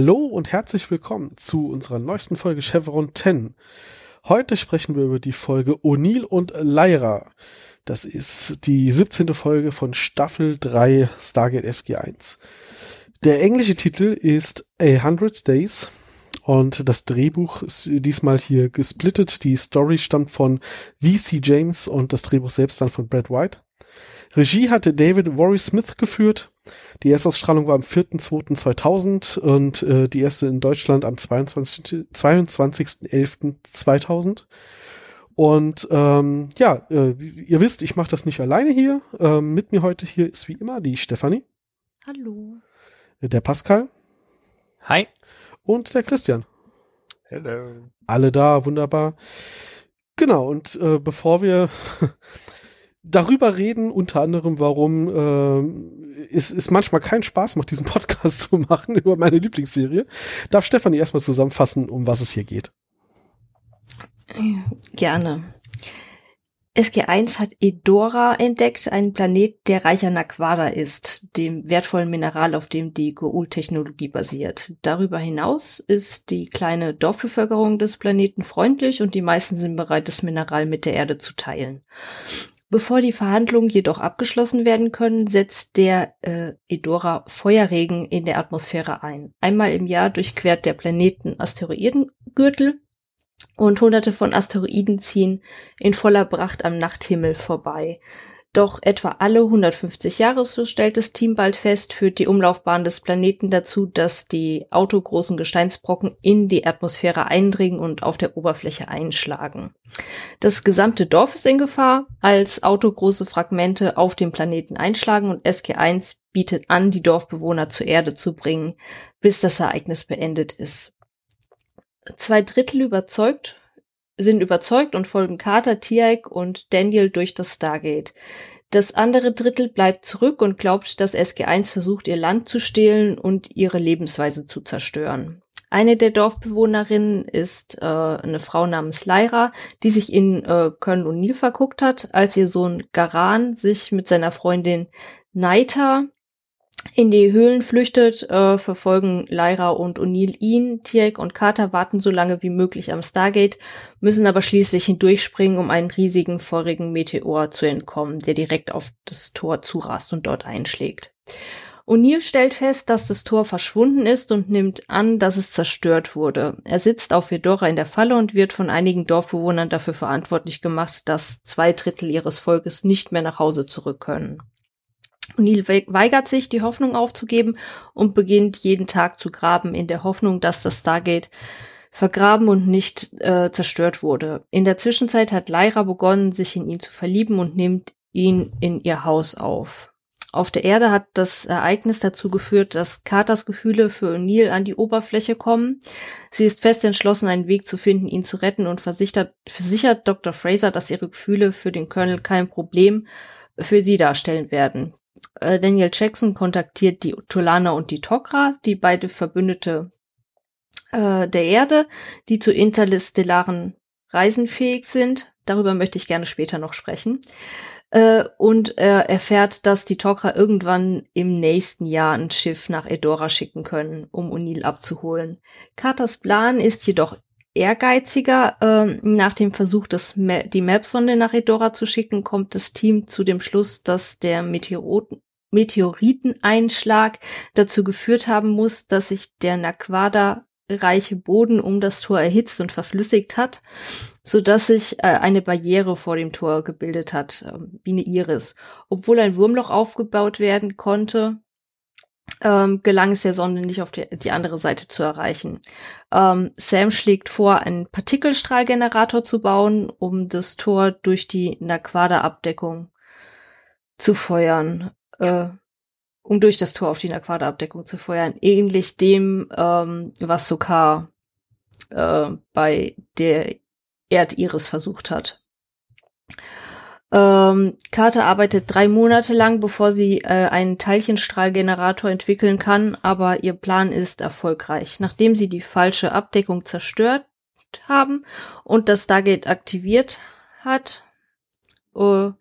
Hallo und herzlich willkommen zu unserer neuesten Folge Chevron 10. Heute sprechen wir über die Folge O'Neill und Lyra. Das ist die 17. Folge von Staffel 3 Stargate SG1. Der englische Titel ist A Hundred Days und das Drehbuch ist diesmal hier gesplittet. Die Story stammt von V.C. James und das Drehbuch selbst dann von Brad White. Regie hatte David Warry Smith geführt. Die Erstausstrahlung war am 4.2.2000 und äh, die erste in Deutschland am 22.11.2000. 22 und ähm, ja, äh, ihr wisst, ich mache das nicht alleine hier. Ähm, mit mir heute hier ist wie immer die Stefanie. Hallo. Der Pascal. Hi. Und der Christian. Hello. Alle da, wunderbar. Genau, und äh, bevor wir darüber reden, unter anderem, warum äh, es, es manchmal keinen Spaß macht, diesen Podcast zu machen über meine Lieblingsserie, darf Stefanie erstmal zusammenfassen, um was es hier geht. Gerne. SG1 hat Edora entdeckt, einen Planet, der reich an Aquada ist, dem wertvollen Mineral, auf dem die Goul-Technologie basiert. Darüber hinaus ist die kleine Dorfbevölkerung des Planeten freundlich und die meisten sind bereit, das Mineral mit der Erde zu teilen. Bevor die Verhandlungen jedoch abgeschlossen werden können, setzt der äh, Edora Feuerregen in der Atmosphäre ein. Einmal im Jahr durchquert der Planeten Asteroidengürtel und hunderte von Asteroiden ziehen in voller Pracht am Nachthimmel vorbei. Doch etwa alle 150 Jahre, so stellt das Team bald fest, führt die Umlaufbahn des Planeten dazu, dass die autogroßen Gesteinsbrocken in die Atmosphäre eindringen und auf der Oberfläche einschlagen. Das gesamte Dorf ist in Gefahr, als autogroße Fragmente auf dem Planeten einschlagen und SG1 bietet an, die Dorfbewohner zur Erde zu bringen, bis das Ereignis beendet ist. Zwei Drittel überzeugt sind überzeugt und folgen Carter, Tiaik und Daniel durch das Stargate. Das andere Drittel bleibt zurück und glaubt, dass SG1 versucht, ihr Land zu stehlen und ihre Lebensweise zu zerstören. Eine der Dorfbewohnerinnen ist äh, eine Frau namens Lyra, die sich in äh, Colonel O'Neill verguckt hat, als ihr Sohn Garan sich mit seiner Freundin Naita in die Höhlen flüchtet, äh, verfolgen Lyra und O'Neill ihn. Tiek und Carter warten so lange wie möglich am Stargate, müssen aber schließlich hindurchspringen, um einen riesigen, feurigen Meteor zu entkommen, der direkt auf das Tor zurast und dort einschlägt. O'Neill stellt fest, dass das Tor verschwunden ist und nimmt an, dass es zerstört wurde. Er sitzt auf Fedora in der Falle und wird von einigen Dorfbewohnern dafür verantwortlich gemacht, dass zwei Drittel ihres Volkes nicht mehr nach Hause zurück können. O'Neill weigert sich, die Hoffnung aufzugeben und beginnt jeden Tag zu graben, in der Hoffnung, dass das Stargate vergraben und nicht äh, zerstört wurde. In der Zwischenzeit hat Lyra begonnen, sich in ihn zu verlieben und nimmt ihn in ihr Haus auf. Auf der Erde hat das Ereignis dazu geführt, dass Carters Gefühle für O'Neill an die Oberfläche kommen. Sie ist fest entschlossen, einen Weg zu finden, ihn zu retten und versichert, versichert Dr. Fraser, dass ihre Gefühle für den Colonel kein Problem für sie darstellen werden. Äh, Daniel Jackson kontaktiert die Tulana und die Tok'ra, die beide Verbündete äh, der Erde, die zu interstellaren Reisen fähig sind. Darüber möchte ich gerne später noch sprechen. Äh, und er erfährt, dass die Tok'ra irgendwann im nächsten Jahr ein Schiff nach Edora schicken können, um O'Neill abzuholen. Carters Plan ist jedoch ehrgeiziger. Ähm, nach dem Versuch, das Ma die Map-Sonde nach Edora zu schicken, kommt das Team zu dem Schluss, dass der Meteor Meteoriteneinschlag dazu geführt haben muss, dass sich der Naquada reiche Boden um das Tor erhitzt und verflüssigt hat, so dass sich äh, eine Barriere vor dem Tor gebildet hat, äh, wie eine Iris. Obwohl ein Wurmloch aufgebaut werden konnte, ähm, gelang es der Sonde nicht auf die, die andere Seite zu erreichen. Ähm, Sam schlägt vor, einen Partikelstrahlgenerator zu bauen, um das Tor durch die Naquada-Abdeckung zu feuern, äh, um durch das Tor auf die Naquada-Abdeckung zu feuern, ähnlich dem, ähm, was Sokar äh, bei der Erdiris versucht hat. Ähm, Carter arbeitet drei Monate lang, bevor sie äh, einen Teilchenstrahlgenerator entwickeln kann, aber ihr Plan ist erfolgreich. Nachdem sie die falsche Abdeckung zerstört haben und das Stargate aktiviert hat, uh,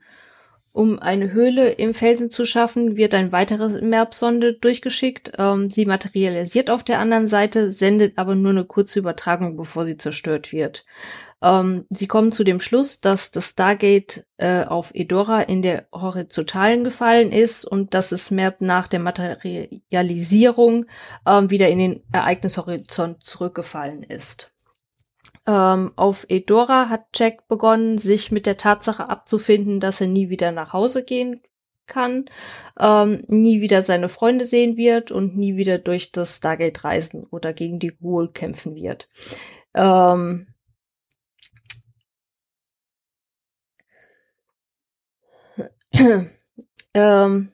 Um eine Höhle im Felsen zu schaffen, wird ein weiteres Merp-Sonde durchgeschickt. Ähm, sie materialisiert auf der anderen Seite, sendet aber nur eine kurze Übertragung, bevor sie zerstört wird. Ähm, sie kommen zu dem Schluss, dass das Stargate äh, auf Edora in der Horizontalen gefallen ist und dass es Merp nach der Materialisierung ähm, wieder in den Ereignishorizont zurückgefallen ist. Ähm, auf Edora hat Jack begonnen, sich mit der Tatsache abzufinden, dass er nie wieder nach Hause gehen kann, ähm, nie wieder seine Freunde sehen wird und nie wieder durch das Stargate reisen oder gegen die Ghoul kämpfen wird. Ähm, ähm,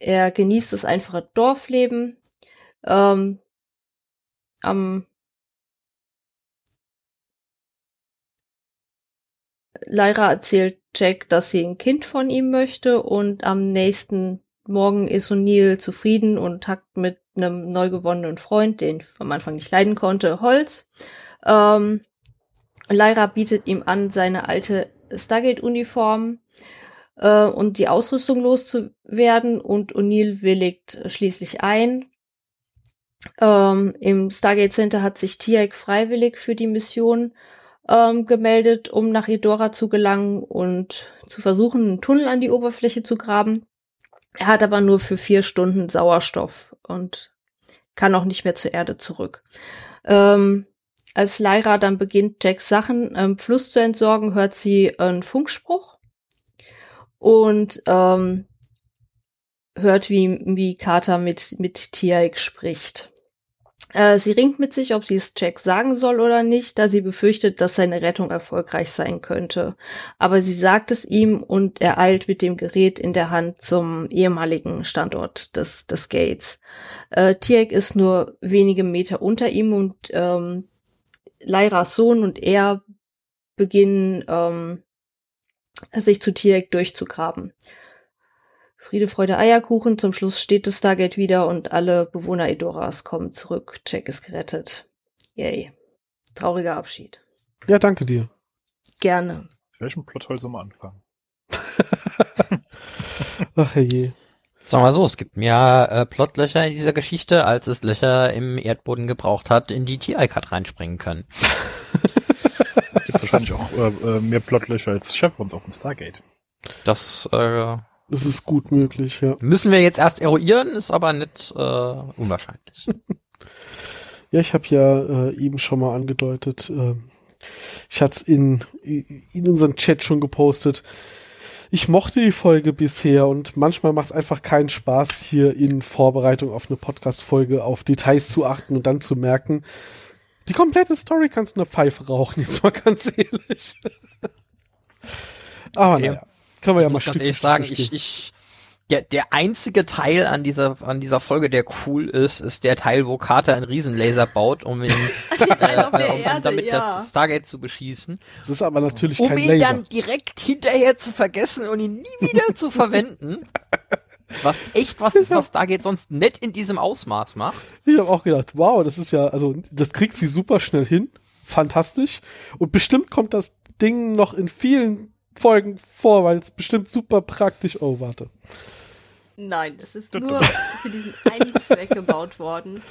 er genießt das einfache Dorfleben. Ähm, am Lyra erzählt Jack, dass sie ein Kind von ihm möchte und am nächsten Morgen ist O'Neill zufrieden und hackt mit einem neu gewonnenen Freund, den ich am Anfang nicht leiden konnte, Holz. Ähm, Lyra bietet ihm an, seine alte Stargate-Uniform äh, und die Ausrüstung loszuwerden und O'Neill willigt schließlich ein. Ähm, Im Stargate Center hat sich Tiak freiwillig für die Mission ähm, gemeldet, um nach Idora zu gelangen und zu versuchen, einen Tunnel an die Oberfläche zu graben. Er hat aber nur für vier Stunden Sauerstoff und kann auch nicht mehr zur Erde zurück. Ähm, als Lyra dann beginnt, Jacks Sachen im Fluss zu entsorgen, hört sie einen Funkspruch und ähm, hört, wie, wie Carter mit, mit Tiaik spricht. Äh, sie ringt mit sich, ob sie es Jack sagen soll oder nicht, da sie befürchtet, dass seine Rettung erfolgreich sein könnte. Aber sie sagt es ihm und er eilt mit dem Gerät in der Hand zum ehemaligen Standort des, des Gates. Äh, Tiek ist nur wenige Meter unter ihm und ähm, Lyras Sohn und er beginnen ähm, sich zu Tiek durchzugraben. Friede, Freude, Eierkuchen. Zum Schluss steht das Stargate wieder und alle Bewohner Edoras kommen zurück. Jack ist gerettet. Yay. Trauriger Abschied. Ja, danke dir. Gerne. Mit welchem Plothole soll man anfangen? Ach je. Sagen wir so, es gibt mehr äh, Plotlöcher in dieser Geschichte, als es Löcher im Erdboden gebraucht hat, in die TI-Card reinspringen können. es gibt wahrscheinlich auch äh, äh, mehr Plotlöcher als Chevrons auf dem Stargate. Das äh, es ist gut möglich, ja. Müssen wir jetzt erst eruieren, ist aber nicht äh, unwahrscheinlich. ja, ich habe ja äh, eben schon mal angedeutet, äh, ich hatte es in, in unseren Chat schon gepostet. Ich mochte die Folge bisher und manchmal macht es einfach keinen Spaß, hier in Vorbereitung auf eine Podcast-Folge auf Details zu achten und dann zu merken, die komplette Story kannst du eine Pfeife rauchen, jetzt mal ganz ehrlich. Aber okay. naja. Können wir ja mal ganz ehrlich sagen, ich, ich, der, der einzige Teil an dieser, an dieser Folge, der cool ist, ist der Teil, wo Carter einen Riesenlaser baut, um ihn, äh, um, um damit ja. das Stargate zu beschießen. Das ist aber natürlich um kein ihn Laser. dann direkt hinterher zu vergessen und ihn nie wieder zu verwenden. Was echt was ist, was Stargate sonst nett in diesem Ausmaß macht. Ich habe auch gedacht, wow, das ist ja, also das kriegt sie super schnell hin. Fantastisch. Und bestimmt kommt das Ding noch in vielen Folgen vor, weil es bestimmt super praktisch. Oh, warte. Nein, es ist nur für diesen einen Zweck gebaut worden.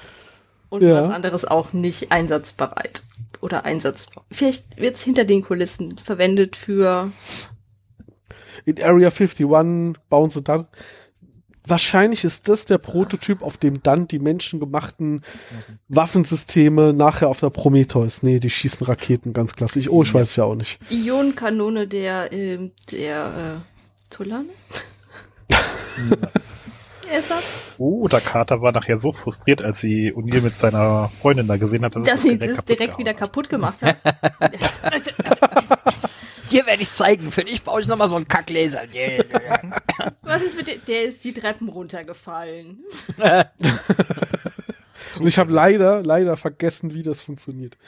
Und ja. was anderes auch nicht einsatzbereit. Oder einsatzbar. Vielleicht wird es hinter den Kulissen verwendet für. In Area 51 bauen sie dann wahrscheinlich ist das der Prototyp, auf dem dann die menschengemachten Waffensysteme nachher auf der Prometheus. Nee, die schießen Raketen ganz klassisch. Oh, ich weiß es ja auch nicht. Ionenkanone der, äh, der äh, Tulane? oh, der Kater war nachher so frustriert, als sie O'Neill mit seiner Freundin da gesehen hat, dass, dass sie das direkt wieder kaputt gemacht hat. Hier werde ich zeigen. Für dich baue ich nochmal so einen Kacklaser. Was ist mit dem? Der ist die Treppen runtergefallen. Und ich habe leider, leider vergessen, wie das funktioniert.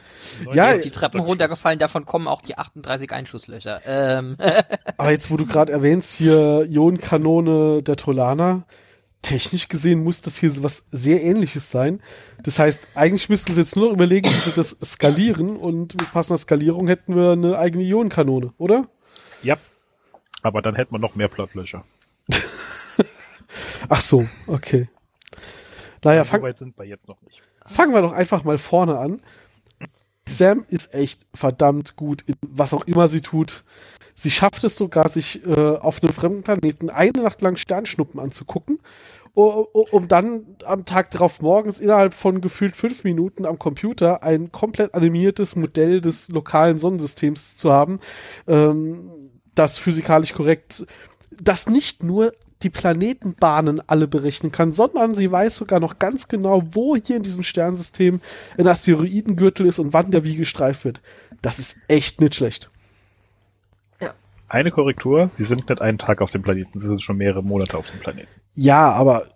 Ja, ist die Treppen runtergefallen, davon kommen auch die 38 Einschusslöcher. Ähm. Aber jetzt, wo du gerade erwähnst, hier Ionenkanone der Tolana, technisch gesehen muss das hier so was sehr ähnliches sein. Das heißt, eigentlich müssten sie jetzt nur überlegen, wie sie das skalieren und mit passender Skalierung hätten wir eine eigene Ionenkanone, oder? Ja. Aber dann hätte man noch mehr Plotlöcher. Ach so, okay. Naja, so weit sind wir jetzt noch nicht. Fangen wir doch einfach mal vorne an. Sam ist echt verdammt gut in was auch immer sie tut. Sie schafft es sogar, sich äh, auf einem fremden Planeten eine Nacht lang Sternschnuppen anzugucken, um dann am Tag darauf morgens innerhalb von gefühlt fünf Minuten am Computer ein komplett animiertes Modell des lokalen Sonnensystems zu haben, ähm, das physikalisch korrekt, das nicht nur die Planetenbahnen alle berechnen kann, sondern sie weiß sogar noch ganz genau, wo hier in diesem Sternsystem ein Asteroidengürtel ist und wann der wie gestreift wird. Das ist echt nicht schlecht. Ja. Eine Korrektur, sie sind nicht einen Tag auf dem Planeten, sie sind schon mehrere Monate auf dem Planeten. Ja, aber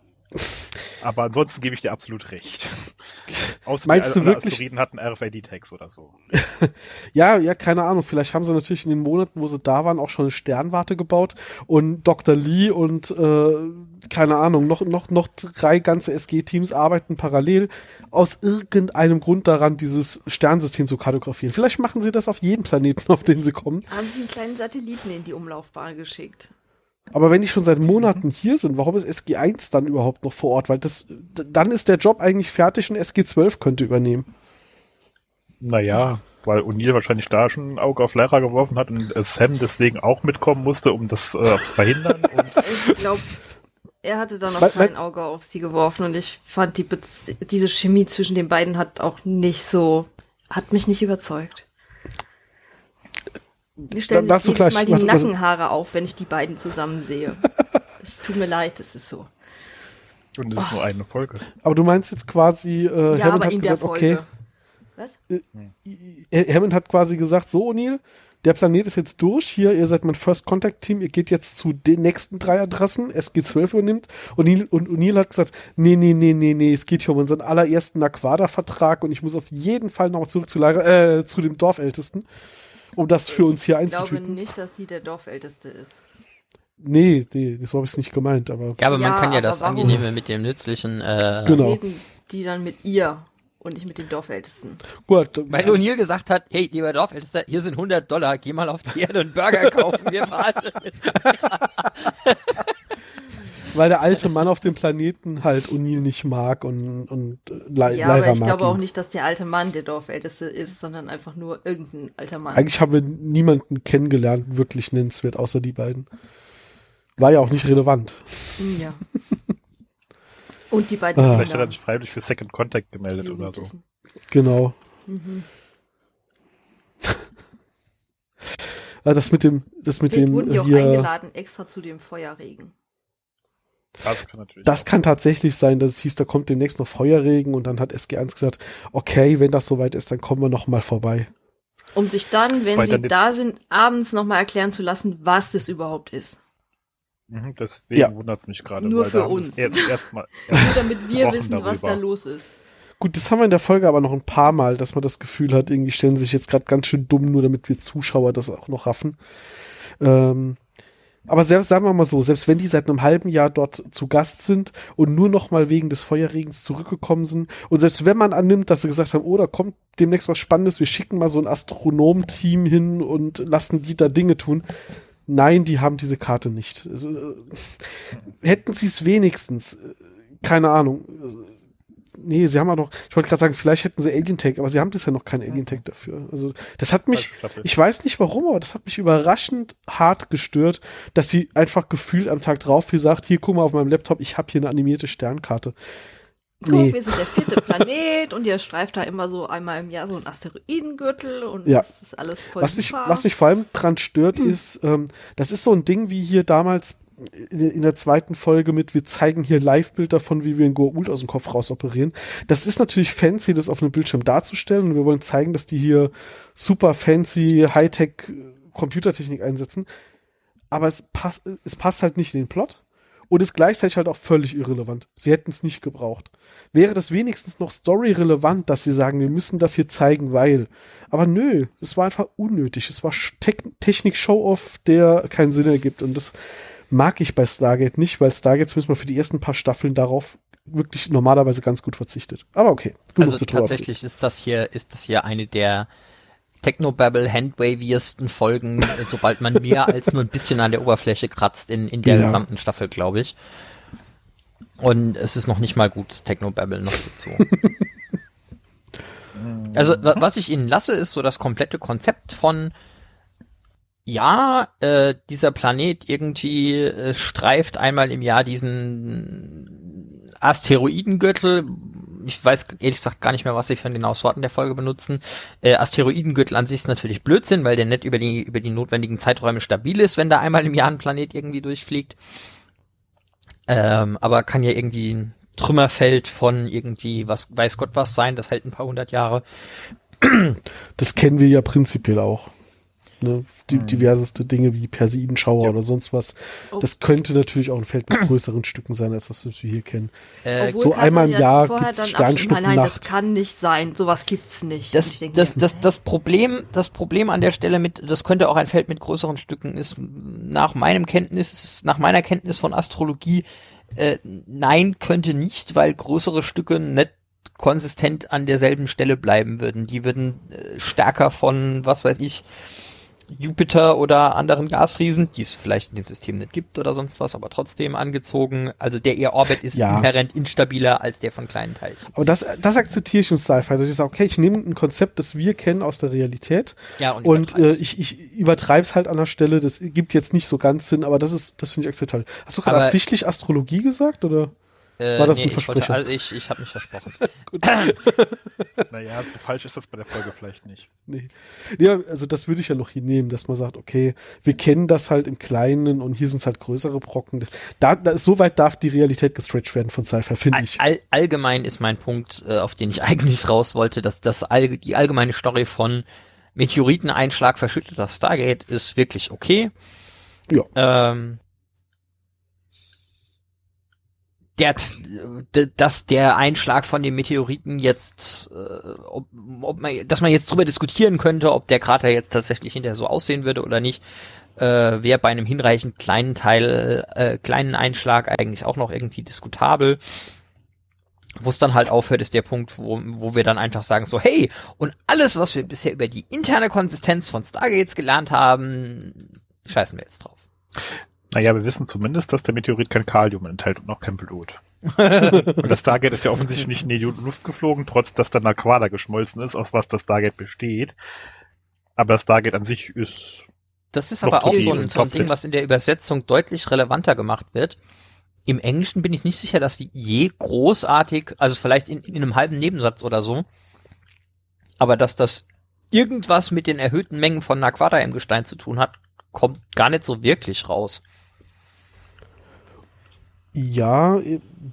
aber ansonsten gebe ich dir absolut recht. Außer Meinst die, du wirklich? Asteroiden hatten RFID-Tags oder so. ja, ja, keine Ahnung. Vielleicht haben sie natürlich in den Monaten, wo sie da waren, auch schon eine Sternwarte gebaut und Dr. Lee und äh, keine Ahnung, noch, noch, noch drei ganze SG-Teams arbeiten parallel aus irgendeinem Grund daran, dieses Sternsystem zu kartografieren. Vielleicht machen sie das auf jedem Planeten, auf den sie kommen. Haben sie einen kleinen Satelliten in die Umlaufbahn geschickt? Aber wenn die schon seit Monaten hier sind, warum ist SG1 dann überhaupt noch vor Ort? Weil das, dann ist der Job eigentlich fertig und SG12 könnte übernehmen. Naja, weil O'Neill wahrscheinlich da schon ein Auge auf Lara geworfen hat und Sam deswegen auch mitkommen musste, um das äh, zu verhindern. ich glaube, er hatte dann auch kein Auge auf sie geworfen und ich fand die Bez diese Chemie zwischen den beiden hat auch nicht so, hat mich nicht überzeugt. Mir stellen da, sich jedes gleich. Mal die Nackenhaare auf, wenn ich die beiden zusammen sehe. es tut mir leid, es ist so. Und das ist oh. nur eine Folge. Aber du meinst jetzt quasi, äh, ja, Hammond hat gesagt, okay. Was? Äh, äh, Hammond hat quasi gesagt, so O'Neill, der Planet ist jetzt durch, hier, ihr seid mein First Contact Team, ihr geht jetzt zu den nächsten drei Adressen, SG12 übernimmt. Und O'Neill hat gesagt, nee, nee, nee, nee, nee, es geht hier um unseren allerersten Aquada-Vertrag und ich muss auf jeden Fall noch zurück zu, äh, zu dem Dorfältesten um das für ich uns hier einzutüten. Ich glaube nicht, dass sie der Dorfälteste ist. Nee, nee, so habe ich es nicht gemeint, aber. Ja, aber man kann ja das Angenehme mit dem Nützlichen, äh, genau. reden die dann mit ihr und nicht mit den Dorfältesten. Gut. Weil ja. O'Neill gesagt hat, hey, lieber Dorfältester, hier sind 100 Dollar, geh mal auf die Erde und Burger kaufen, wir verhandeln weil der alte Mann auf dem Planeten halt O'Neill nicht mag und, und Le Ja, aber ich glaube ihn. auch nicht, dass der alte Mann der Dorfälteste ist, sondern einfach nur irgendein alter Mann. Eigentlich haben wir niemanden kennengelernt, wirklich nennenswert, außer die beiden. War ja auch nicht relevant. Ja. und die beiden. Ah. Vielleicht hat er sich freiwillig für Second Contact gemeldet oder so. Genau. Mhm. das mit dem, das mit Vielleicht dem. wurden die auch hier, eingeladen extra zu dem Feuerregen. Das kann natürlich. Das kann tatsächlich sein, dass es hieß, da kommt demnächst noch Feuerregen und dann hat SG1 gesagt, okay, wenn das soweit ist, dann kommen wir noch mal vorbei. Um sich dann, wenn Weil sie dann da sind, abends noch mal erklären zu lassen, was das überhaupt ist. Mhm, deswegen ja. wundert es mich gerade. Nur für uns. Erst, erst mal, erst Nur damit wir wissen, darüber. was da los ist. Gut, das haben wir in der Folge aber noch ein paar Mal, dass man das Gefühl hat, irgendwie stellen sich jetzt gerade ganz schön dumm, nur damit wir Zuschauer das auch noch raffen. Ähm, aber selbst, sagen wir mal so, selbst wenn die seit einem halben Jahr dort zu Gast sind und nur noch mal wegen des Feuerregens zurückgekommen sind und selbst wenn man annimmt, dass sie gesagt haben, oh, da kommt demnächst was Spannendes, wir schicken mal so ein Astronomenteam hin und lassen die da Dinge tun. Nein, die haben diese Karte nicht. Also, hätten sie es wenigstens, äh, keine Ahnung, nee, sie haben ja noch, ich wollte gerade sagen, vielleicht hätten sie Alien Tag, aber sie haben bisher noch keinen Alien Tag dafür. Also, das hat mich, ich weiß nicht warum, aber das hat mich überraschend hart gestört, dass sie einfach gefühlt am Tag drauf hier sagt, hier guck mal auf meinem Laptop, ich habe hier eine animierte Sternkarte. Guck, nee. wir sind der vierte Planet und ihr streift da immer so einmal im Jahr so ein Asteroidengürtel und ja. das ist alles voll was super. Mich, was mich vor allem dran stört, hm. ist, ähm, das ist so ein Ding wie hier damals in der zweiten Folge mit, wir zeigen hier Live-Bild davon, wie wir in Goa'uld aus dem Kopf raus operieren. Das ist natürlich fancy, das auf einem Bildschirm darzustellen und wir wollen zeigen, dass die hier super fancy Hightech Computertechnik einsetzen. Aber es passt, es passt halt nicht in den Plot und ist gleichzeitig halt auch völlig irrelevant. Sie hätten es nicht gebraucht. Wäre das wenigstens noch story-relevant, dass sie sagen, wir müssen das hier zeigen, weil. Aber nö, es war einfach unnötig. Es war Technik-Show-Off, der keinen Sinn ergibt und das mag ich bei Stargate nicht, weil Stargate zumindest mal für die ersten paar Staffeln darauf wirklich normalerweise ganz gut verzichtet. Aber okay. Also tatsächlich ist das hier, ist das hier eine der Technobabble handwaviesten Folgen, sobald man mehr als nur ein bisschen an der Oberfläche kratzt in, in der ja. gesamten Staffel, glaube ich. Und es ist noch nicht mal gutes Technobabble noch dazu. also, was ich Ihnen lasse, ist so das komplette Konzept von ja, äh, dieser Planet irgendwie äh, streift einmal im Jahr diesen Asteroidengürtel. Ich weiß ehrlich gesagt gar nicht mehr, was sie für den genauen Worten der Folge benutzen. Äh, Asteroidengürtel an sich ist natürlich Blödsinn, weil der nicht über die, über die notwendigen Zeiträume stabil ist, wenn da einmal im Jahr ein Planet irgendwie durchfliegt. Ähm, aber kann ja irgendwie ein Trümmerfeld von irgendwie, was weiß Gott was sein, das hält ein paar hundert Jahre. Das kennen wir ja prinzipiell auch. Ne, die, mhm. diverseste Dinge wie Perseidenschauer ja. oder sonst was. Oh. Das könnte natürlich auch ein Feld mit größeren Stücken sein, als das, was wir hier kennen. Äh, so einmal im Jahr gibt es Sternschnuppen Nein, das kann nicht sein. Sowas gibt's nicht. Das, denke, das, das, das, Problem, das Problem an der Stelle mit, das könnte auch ein Feld mit größeren Stücken ist, nach meinem Kenntnis, nach meiner Kenntnis von Astrologie, äh, nein, könnte nicht, weil größere Stücke nicht konsistent an derselben Stelle bleiben würden. Die würden äh, stärker von, was weiß ich, Jupiter oder anderen Gasriesen, die es vielleicht in dem System nicht gibt oder sonst was, aber trotzdem angezogen. Also der ihr Orbit ist ja. inhärent instabiler als der von kleinen Teilchen. Aber das, das akzeptiere ich im Sci-Fi, dass ich sage, okay, ich nehme ein Konzept, das wir kennen aus der Realität ja, und, und äh, ich, ich übertreibe es halt an der Stelle. Das gibt jetzt nicht so ganz Sinn, aber das ist, das finde ich akzeptabel. Hast du gerade absichtlich Astrologie gesagt oder? Äh, War das nee, ein Versprecher? Ich, wollte, ich, ich habe mich versprochen. Naja, so falsch ist das bei der Folge vielleicht nicht. Nee. Ja, also das würde ich ja noch hier nehmen, dass man sagt, okay, wir kennen das halt im Kleinen und hier sind es halt größere Brocken. Da, da, so weit darf die Realität gestretched werden von Cypher, finde ich. All, allgemein ist mein Punkt, äh, auf den ich eigentlich raus wollte, dass das all, die allgemeine Story von Meteoriteneinschlag verschütteter Stargate ist wirklich okay. Ja. Ähm, der, dass der Einschlag von dem Meteoriten jetzt, äh, ob, ob man, dass man jetzt drüber diskutieren könnte, ob der Krater jetzt tatsächlich hinterher so aussehen würde oder nicht, äh, wäre bei einem hinreichend kleinen Teil, äh, kleinen Einschlag eigentlich auch noch irgendwie diskutabel. Wo es dann halt aufhört, ist der Punkt, wo, wo wir dann einfach sagen so, hey, und alles, was wir bisher über die interne Konsistenz von Stargates gelernt haben, scheißen wir jetzt drauf. Naja, wir wissen zumindest, dass der Meteorit kein Kalium enthält und noch kein Blut. und das Stargate ist ja offensichtlich nicht in die Luft geflogen, trotz dass dann Aquada geschmolzen ist, aus was das Stargate besteht. Aber das Stargate an sich ist. Das ist aber auch so ein, so ein Ding, was in der Übersetzung deutlich relevanter gemacht wird. Im Englischen bin ich nicht sicher, dass die je großartig, also vielleicht in, in einem halben Nebensatz oder so, aber dass das irgendwas mit den erhöhten Mengen von Aquada im Gestein zu tun hat, kommt gar nicht so wirklich raus. Ja,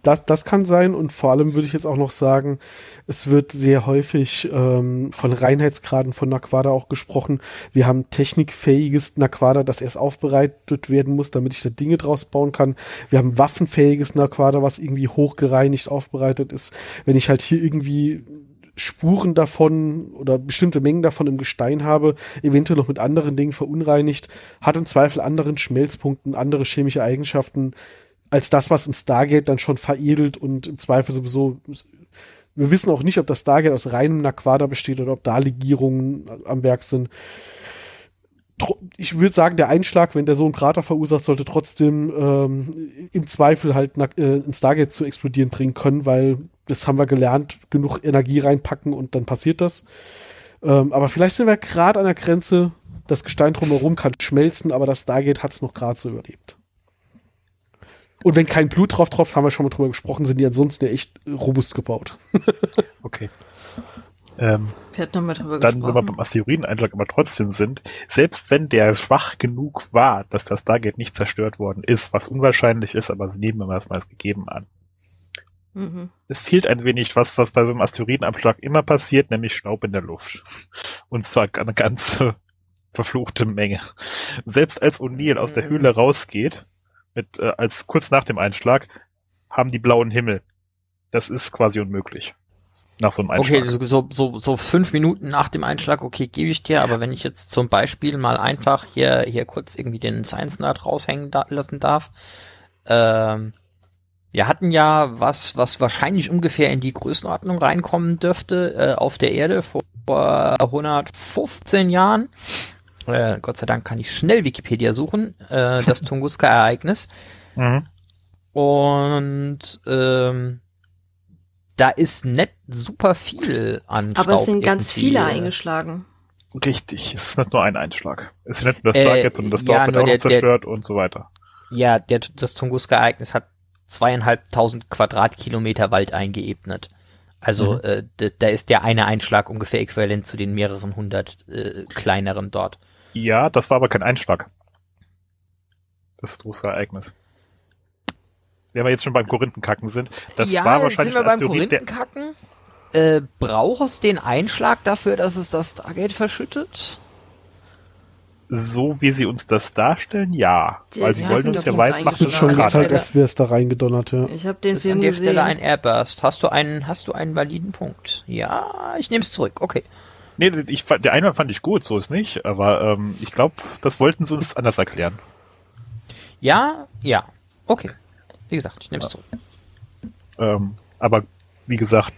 das, das kann sein und vor allem würde ich jetzt auch noch sagen, es wird sehr häufig ähm, von Reinheitsgraden von Naquada auch gesprochen. Wir haben technikfähiges Naquada, das erst aufbereitet werden muss, damit ich da Dinge draus bauen kann. Wir haben waffenfähiges Naquada, was irgendwie hochgereinigt aufbereitet ist. Wenn ich halt hier irgendwie Spuren davon oder bestimmte Mengen davon im Gestein habe, eventuell noch mit anderen Dingen verunreinigt, hat im Zweifel anderen Schmelzpunkten, andere chemische Eigenschaften, als das, was in Stargate dann schon veredelt und im Zweifel sowieso. Wir wissen auch nicht, ob das Stargate aus reinem Naquada besteht oder ob da Legierungen am Werk sind. Ich würde sagen, der Einschlag, wenn der so einen Krater verursacht, sollte trotzdem ähm, im Zweifel halt äh, ein Stargate zu explodieren bringen können, weil das haben wir gelernt, genug Energie reinpacken und dann passiert das. Ähm, aber vielleicht sind wir gerade an der Grenze, das Gestein drumherum kann schmelzen, aber das Stargate hat es noch gerade so überlebt. Und wenn kein Blut drauf drauf, haben wir schon mal drüber gesprochen, sind die ansonsten ja echt robust gebaut. okay. Ähm, wir hatten nochmal drüber dann, gesprochen. wenn wir beim Asteroideneinschlag aber trotzdem sind, selbst wenn der schwach genug war, dass das Stargate nicht zerstört worden ist, was unwahrscheinlich ist, aber sie nehmen wir mal als gegeben an. Mhm. Es fehlt ein wenig was, was bei so einem Asteroidenabschlag immer passiert, nämlich Staub in der Luft. Und zwar eine ganze verfluchte Menge. Selbst als O'Neill aus der mhm. Höhle rausgeht, mit, äh, als kurz nach dem Einschlag, haben die blauen Himmel. Das ist quasi unmöglich. Nach so einem Einschlag. Okay, so, so, so fünf Minuten nach dem Einschlag, okay, gebe ich dir, aber wenn ich jetzt zum Beispiel mal einfach hier, hier kurz irgendwie den Science Nerd raushängen da lassen darf, ähm, wir hatten ja was, was wahrscheinlich ungefähr in die Größenordnung reinkommen dürfte, äh, auf der Erde vor vor 115 Jahren. Äh, Gott sei Dank kann ich schnell Wikipedia suchen. Äh, das Tunguska-Ereignis. Mhm. Und ähm, da ist nicht super viel an Aber es sind ganz viele eingeschlagen. Richtig, es ist nicht nur ein Einschlag. Es ist nicht nur das Stargate, äh, sondern das Dorf ja, wird auch noch zerstört der, und so weiter. Ja, der, das Tunguska-Ereignis hat zweieinhalbtausend Quadratkilometer Wald eingeebnet. Also mhm. äh, da ist der eine Einschlag ungefähr äquivalent zu den mehreren hundert äh, kleineren dort. Ja, das war aber kein Einschlag. Das Tunguska-Ereignis wenn wir jetzt schon beim Korinthenkacken sind, das ja, war wahrscheinlich sind wir beim Korinthenkacken. Äh, braucht es den Einschlag dafür, dass es das Stargate verschüttet? So wie sie uns das darstellen, ja. Die, weil sie wollen uns ja weiß machen, dass schon gezeigt, als wäre es da reingedonnert, ja. Ich habe den ist Film an der gesehen. Stelle ein Airburst. Hast du einen, hast du einen validen Punkt? Ja, ich nehme es zurück. Okay. Nee, ich, der Einwand fand ich gut, so ist nicht. Aber ähm, ich glaube, das wollten sie uns anders erklären. Ja, ja. Okay. Wie gesagt, ich nehme es zurück. Ähm, aber wie gesagt,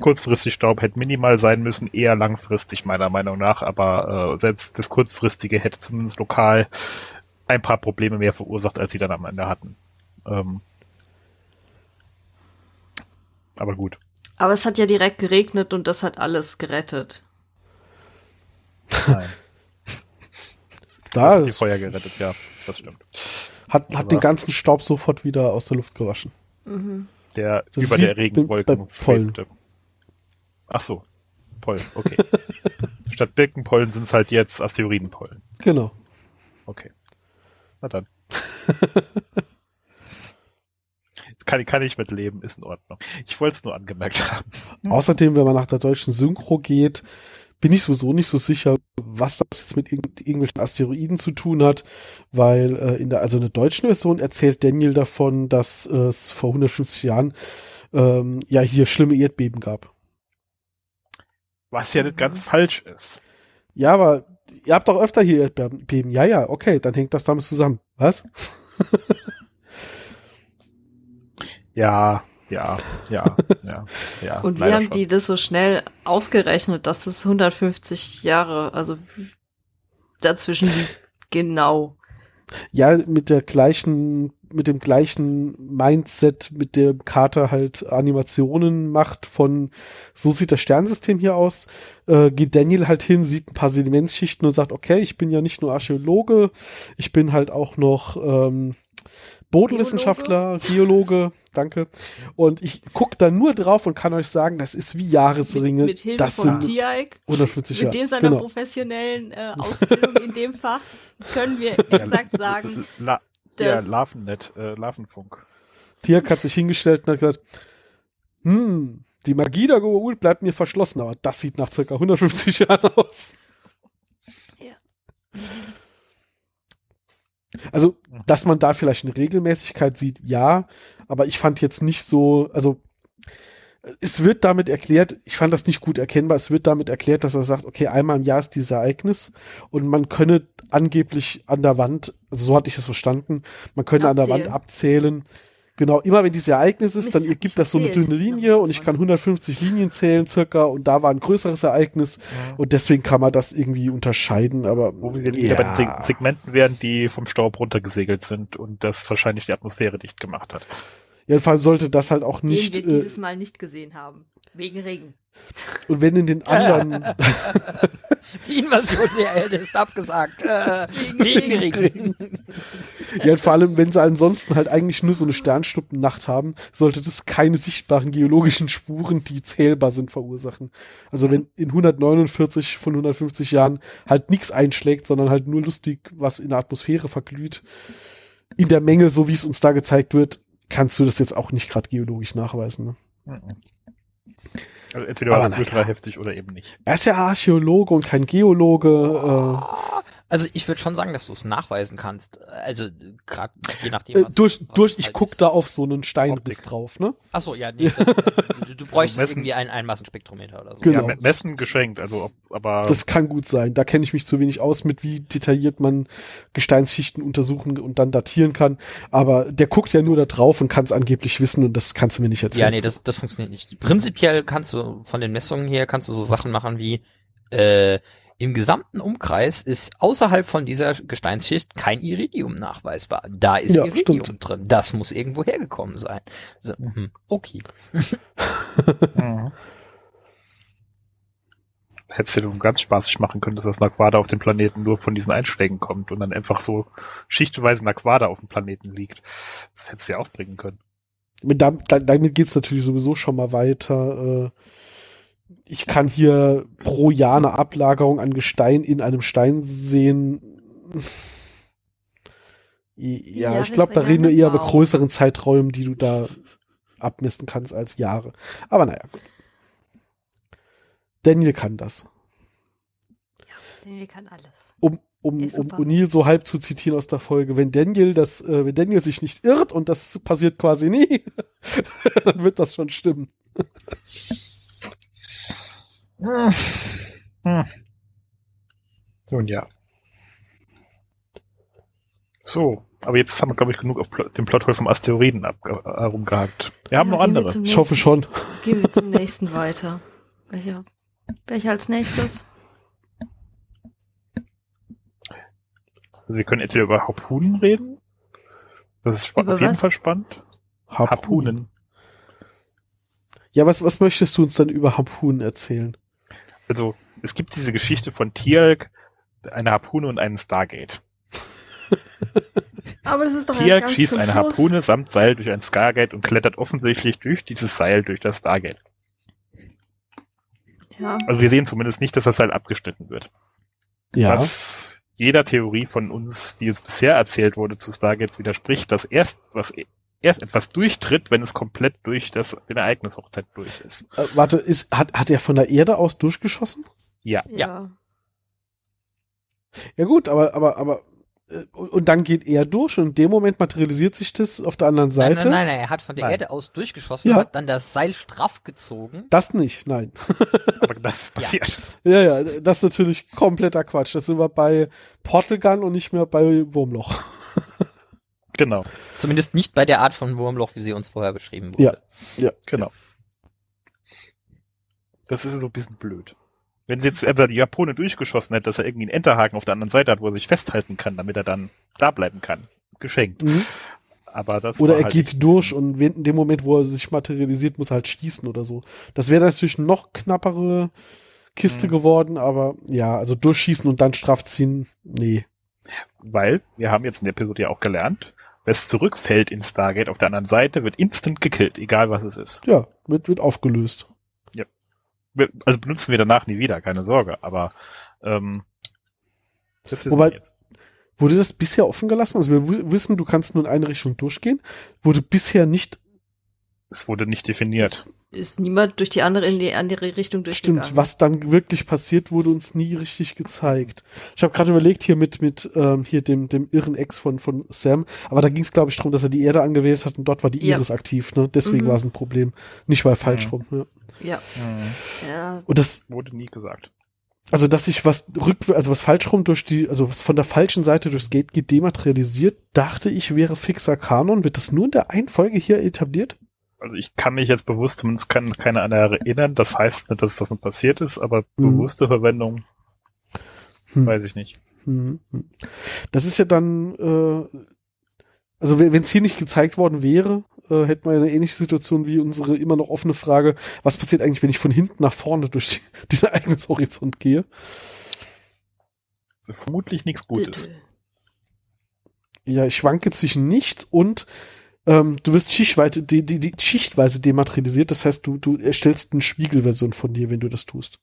kurzfristig Staub hätte minimal sein müssen, eher langfristig meiner Meinung nach, aber äh, selbst das kurzfristige hätte zumindest lokal ein paar Probleme mehr verursacht, als sie dann am Ende hatten. Ähm, aber gut. Aber es hat ja direkt geregnet und das hat alles gerettet. Nein. da das ist die Feuer gerettet, ja, das stimmt. Hat, hat den ganzen Staub sofort wieder aus der Luft gewaschen. Mhm. Der das über der Regenwolken schwebte. Ach so, Pollen, okay. Statt Birkenpollen sind es halt jetzt Asteroidenpollen. Genau. Okay. Na dann. kann, kann ich mit leben, ist in Ordnung. Ich wollte es nur angemerkt haben. Außerdem, wenn man nach der deutschen Synchro geht, bin ich sowieso nicht so sicher, was das jetzt mit irg irgendwelchen Asteroiden zu tun hat, weil äh, in der, also in der deutschen Version erzählt Daniel davon, dass äh, es vor 150 Jahren ähm, ja hier schlimme Erdbeben gab. Was ja nicht ganz falsch ist. Ja, aber ihr habt doch öfter hier Erdbeben. Ja, ja, okay, dann hängt das damit zusammen. Was? ja, ja, ja, ja, ja. Und wie haben schon. die das so schnell ausgerechnet, dass es 150 Jahre, also dazwischen? Genau. Ja, mit der gleichen, mit dem gleichen Mindset, mit dem Carter halt Animationen macht von, so sieht das Sternsystem hier aus, äh, geht Daniel halt hin, sieht ein paar Sedimentschichten und sagt, okay, ich bin ja nicht nur Archäologe, ich bin halt auch noch, ähm, Bodenwissenschaftler, Geologe, danke. Und ich gucke da nur drauf und kann euch sagen, das ist wie Jahresringe. Mit, mit Hilfe das von 150 mit dem seiner genau. professionellen äh, Ausbildung in dem Fach, können wir exakt sagen, La ja, Larvennet, äh, Larvenfunk. Tiereik hat sich hingestellt und hat gesagt, hm, die Magie der Goa'uld bleibt mir verschlossen, aber das sieht nach circa 150 Jahren aus. Ja. Also, dass man da vielleicht eine Regelmäßigkeit sieht, ja, aber ich fand jetzt nicht so, also es wird damit erklärt, ich fand das nicht gut erkennbar, es wird damit erklärt, dass er sagt, okay, einmal im Jahr ist dieses Ereignis und man könne angeblich an der Wand, also so hatte ich es verstanden, man könne Abzählen. an der Wand abzählen, Genau, immer wenn dieses Ereignis ist, dann gibt das so eine dünne Linie und ich kann 150 Linien zählen circa und da war ein größeres Ereignis ja. und deswegen kann man das irgendwie unterscheiden, aber wo wir ja. bei den Segmenten wären, die vom Staub runtergesegelt sind und das wahrscheinlich die Atmosphäre dicht gemacht hat. Ja, vor allem sollte das halt auch nicht. Den wir dieses Mal nicht gesehen haben. Wegen Regen. Und wenn in den anderen. Die Invasion der Erde ist abgesagt. Äh, wegen Regen. Ja, und vor allem, wenn sie ansonsten halt eigentlich nur so eine Sternschnuppennacht haben, sollte das keine sichtbaren geologischen Spuren, die zählbar sind, verursachen. Also wenn in 149 von 150 Jahren halt nichts einschlägt, sondern halt nur lustig was in der Atmosphäre verglüht, in der Menge, so wie es uns da gezeigt wird, kannst du das jetzt auch nicht gerade geologisch nachweisen. Ne? Also entweder war es ultra heftig oder eben nicht. Er ist ja Archäologe und kein Geologe. Oh, Also ich würde schon sagen, dass du es nachweisen kannst. Also gerade je nachdem. Äh, was, durch, was durch, ich halt guck da auf so einen Steinriss drauf, ne? Ach so, ja, nee, das, du, du bräuchst also irgendwie ein, ein Massenspektrometer oder so. Genau. Ja, messen geschenkt, also aber. Das kann gut sein. Da kenne ich mich zu wenig aus mit, wie detailliert man Gesteinsschichten untersuchen und dann datieren kann. Aber der guckt ja nur da drauf und kann es angeblich wissen und das kannst du mir nicht erzählen. Ja, nee, das, das funktioniert nicht. Prinzipiell kannst du von den Messungen her kannst du so Sachen machen wie äh, im gesamten Umkreis ist außerhalb von dieser Gesteinsschicht kein Iridium nachweisbar. Da ist ja, Iridium stimmt. drin. Das muss irgendwo hergekommen sein. So, mhm. okay. mhm. Hättest du ganz spaßig machen können, dass das Naquada auf dem Planeten nur von diesen Einschlägen kommt und dann einfach so schichtweise Naquada auf dem Planeten liegt. Das hättest du ja auch bringen können. Damit, damit geht's natürlich sowieso schon mal weiter. Äh ich kann hier pro Jahr eine Ablagerung an Gestein in einem Stein sehen. Ja, ja ich glaube, da reden wir eher über größeren Zeiträumen, die du da abmessen kannst als Jahre. Aber naja, gut. Daniel kann das. Ja, Daniel kann alles. Um, um, um O'Neill so halb zu zitieren aus der Folge, wenn Daniel das, äh, wenn Daniel sich nicht irrt und das passiert quasi nie, dann wird das schon stimmen. Hm. Hm. Nun ja. So, aber jetzt haben wir, glaube ich, genug auf Pl den Plothole vom Asteroiden herumgehakt. Wir haben ja, noch andere. Ich hoffe schon. Gehen wir zum nächsten weiter. Welcher, welcher als nächstes? Also wir können jetzt hier über Harpunen reden. Das ist über auf jeden was? Fall spannend. Harpunen. Harpunen. Ja, was, was möchtest du uns dann über Harpunen erzählen? Also es gibt diese Geschichte von Tialk, eine Harpune und einem Stargate. Aber das ist doch Tialk schießt eine Schluss. Harpune samt Seil durch ein Stargate und klettert offensichtlich durch dieses Seil durch das Stargate. Ja. Also wir sehen zumindest nicht, dass das Seil abgeschnitten wird. Ja. Was jeder Theorie von uns, die uns bisher erzählt wurde zu Stargates widerspricht, dass erst was erst etwas durchtritt, wenn es komplett durch das den Ereignishochzeit durch ist. Äh, warte, ist, hat, hat er von der Erde aus durchgeschossen? Ja. Ja. Ja gut, aber, aber, aber, äh, und dann geht er durch und in dem Moment materialisiert sich das auf der anderen Seite. Nein, nein, nein, er hat von der nein. Erde aus durchgeschossen, ja. hat dann das Seil straff gezogen. Das nicht, nein. aber das ist passiert. Ja. ja, ja, das ist natürlich kompletter Quatsch. Das sind wir bei Portal Gun und nicht mehr bei Wurmloch. Genau. Zumindest nicht bei der Art von Wurmloch, wie sie uns vorher beschrieben wurde. Ja, ja, genau. Das ist so ein bisschen blöd. Wenn sie jetzt etwa die Japone durchgeschossen hätte, dass er irgendwie einen Enterhaken auf der anderen Seite hat, wo er sich festhalten kann, damit er dann da bleiben kann. Geschenkt. Mhm. Aber das oder er halt geht durch und in dem Moment, wo er sich materialisiert, muss er halt schießen oder so. Das wäre natürlich noch knappere Kiste mhm. geworden, aber ja, also durchschießen und dann straff ziehen, nee. Weil, wir haben jetzt in der Episode ja auch gelernt, Wer es zurückfällt in Stargate auf der anderen Seite, wird instant gekillt, egal was es ist. Ja, wird, wird aufgelöst. Ja. Also benutzen wir danach nie wieder, keine Sorge, aber ähm, das ist Wobei, jetzt. Wurde das bisher offen gelassen? Also wir wissen, du kannst nur in eine Richtung durchgehen. Wurde bisher nicht es wurde nicht definiert. Es ist niemand durch die andere in die andere Richtung durchgegangen. Stimmt, was dann wirklich passiert, wurde uns nie richtig gezeigt. Ich habe gerade überlegt hier mit mit ähm, hier dem dem irren Ex von von Sam, aber da ging es glaube ich darum, dass er die Erde angewählt hat und dort war die ja. Iris aktiv, ne? Deswegen mhm. war es ein Problem, nicht weil falsch mhm. rum. Ja. Ja. Mhm. ja. Und das wurde nie gesagt. Also, dass sich was rück, also was falsch rum durch die, also was von der falschen Seite durchs Gate geht, dematerialisiert, dachte ich, wäre fixer Kanon. Wird das nur in der einen Folge hier etabliert? Also ich kann mich jetzt bewusst, zumindest kann keiner an erinnern, das heißt nicht, dass das nicht passiert ist, aber mhm. bewusste Verwendung hm. weiß ich nicht. Hm. Das ist ja dann, äh, also wenn es hier nicht gezeigt worden wäre, äh, hätten wir eine ähnliche Situation wie unsere immer noch offene Frage, was passiert eigentlich, wenn ich von hinten nach vorne durch die, den eigenes Horizont gehe? Vermutlich nichts Gutes. Ja, ich schwanke zwischen nichts und ähm, du wirst schichtweise, die, die, die schichtweise dematerialisiert, das heißt, du, du erstellst eine Spiegelversion von dir, wenn du das tust.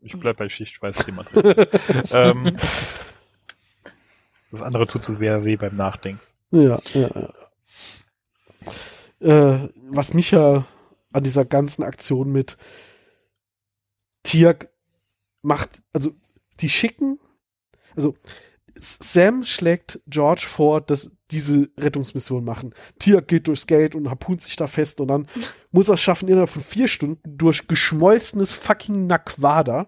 Ich bleib bei schichtweise dematerialisiert. ähm, das andere tut so sehr weh beim Nachdenken. Ja, ja, ja. Äh, was mich ja an dieser ganzen Aktion mit Tiak macht, also die schicken, also Sam schlägt George vor, dass diese Rettungsmission machen. Tiak geht durchs Gate und harpunt sich da fest und dann muss er es schaffen, innerhalb von vier Stunden durch geschmolzenes fucking Naquada.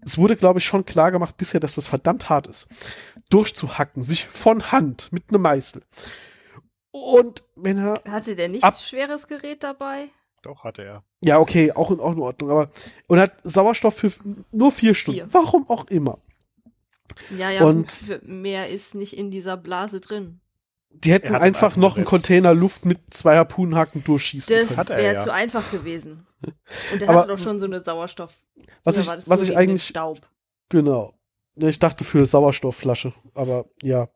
Es wurde, glaube ich, schon klar gemacht bisher, dass das verdammt hart ist. Durchzuhacken, sich von Hand mit einem Meißel. Und wenn er. Hatte der nichts schweres Gerät dabei? Doch, hatte er. Ja, okay, auch in, auch in Ordnung, aber. Und hat Sauerstoff für nur vier Stunden. Vier. Warum auch immer. Ja, ja, und mehr ist nicht in dieser Blase drin. Die hätten einfach noch einen Container Luft mit zwei Harpunenhaken durchschießen das können. Das wäre ja. zu einfach gewesen. Und der hatte doch schon so eine Sauerstoff. Was ich, was ich eigentlich. Staub? Genau. Ich dachte für Sauerstoffflasche, aber ja.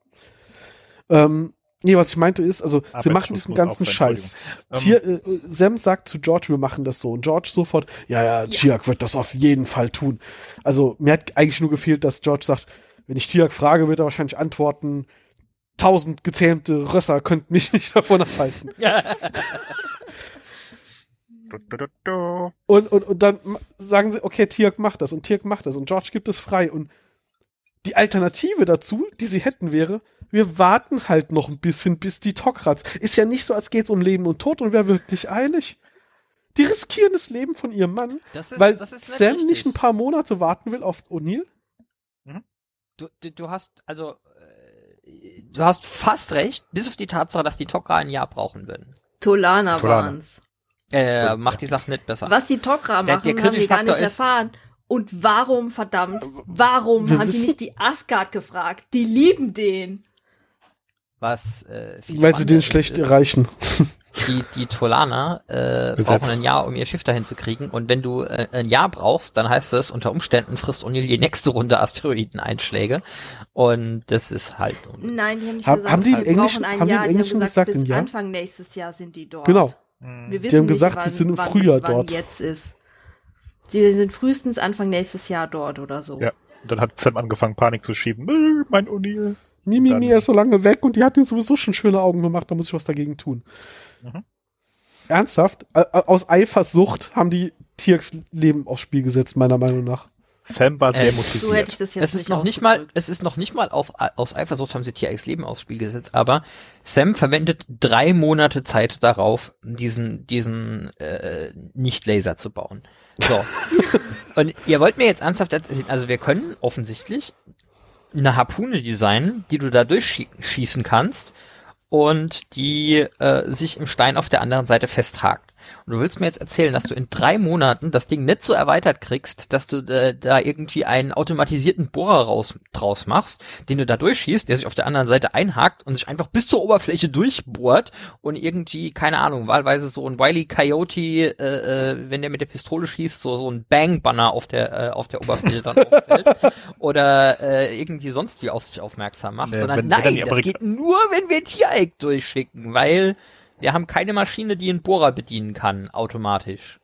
Ähm, nee, was ich meinte ist, also aber sie machen diesen ganzen Scheiß. Tier, ähm. äh, Sam sagt zu George, wir machen das so. Und George sofort, ja, ja, Tiak ja. wird das auf jeden Fall tun. Also mir hat eigentlich nur gefehlt, dass George sagt, wenn ich Tiak frage, wird er wahrscheinlich antworten, tausend gezähmte Rösser könnten mich nicht davon abhalten. und, und, und dann sagen sie, okay, Tiak macht das und Tiak macht das und George gibt es frei und die Alternative dazu, die sie hätten, wäre, wir warten halt noch ein bisschen, bis die Tokrats. Ist ja nicht so, als geht's um Leben und Tod und wäre wirklich eilig. Die riskieren das Leben von ihrem Mann, ist, weil Sam richtig. nicht ein paar Monate warten will auf O'Neill. Du, du, du hast, also du hast fast recht, bis auf die Tatsache, dass die Tok'ra ein Jahr brauchen würden. Tolana, Tolana. waren's. Äh, macht die Sache nicht besser. Was die Tok'ra machen, der, der haben wir gar nicht erfahren. Und warum, verdammt, warum wir haben die nicht die Asgard gefragt? Die lieben den. Was, äh, Weil sie den schlecht ist. erreichen die, die Tolaner äh, brauchen ein Jahr, um ihr Schiff dahin zu kriegen. Und wenn du äh, ein Jahr brauchst, dann heißt es, unter Umständen frisst O'Neill die nächste Runde Asteroideneinschläge. Und das ist halt. Nein, die haben nicht Hab, gesagt, haben die Englisch, brauchen ein haben Jahr. Die, die haben gesagt, gesagt bis Jahr? Anfang nächstes Jahr sind die dort. Genau. Wir wissen die haben nicht, gesagt, wann, die sind im wann, Frühjahr wann dort. jetzt ist. Die sind frühestens Anfang nächstes Jahr dort oder so. Ja. Und dann hat Sam angefangen, Panik zu schieben. Äh, mein O'Neill. Mimi, Mimi ist so lange weg und die hat mir sowieso schon schöne Augen gemacht, da muss ich was dagegen tun. Mhm. Ernsthaft? Aus Eifersucht haben die Tierks Leben aufs Spiel gesetzt, meiner Meinung nach. Sam war sehr äh, motiviert. So hätte ich das jetzt es ist nicht noch nicht mal, es ist noch nicht mal auf, aus Eifersucht haben sie TRX Leben aufs Spiel gesetzt, aber Sam verwendet drei Monate Zeit darauf, diesen, diesen äh, Nicht-Laser zu bauen. So. Und ihr wollt mir jetzt ernsthaft erzählen, also wir können offensichtlich eine Harpune designen, die du da durchschießen kannst und die äh, sich im Stein auf der anderen Seite festhakt. Und du willst mir jetzt erzählen, dass du in drei Monaten das Ding nicht so erweitert kriegst, dass du äh, da irgendwie einen automatisierten Bohrer raus, draus machst, den du da durchschießt, der sich auf der anderen Seite einhakt und sich einfach bis zur Oberfläche durchbohrt und irgendwie, keine Ahnung, wahlweise so ein Wiley Coyote, äh, äh, wenn der mit der Pistole schießt, so, so ein Bang-Banner auf der, äh, auf der Oberfläche dann aufstellt oder äh, irgendwie sonst wie auf sich aufmerksam macht, nee, sondern wenn, nein, wenn das geht nur, wenn wir Tiereck durchschicken, weil wir haben keine Maschine, die einen Bohrer bedienen kann, automatisch.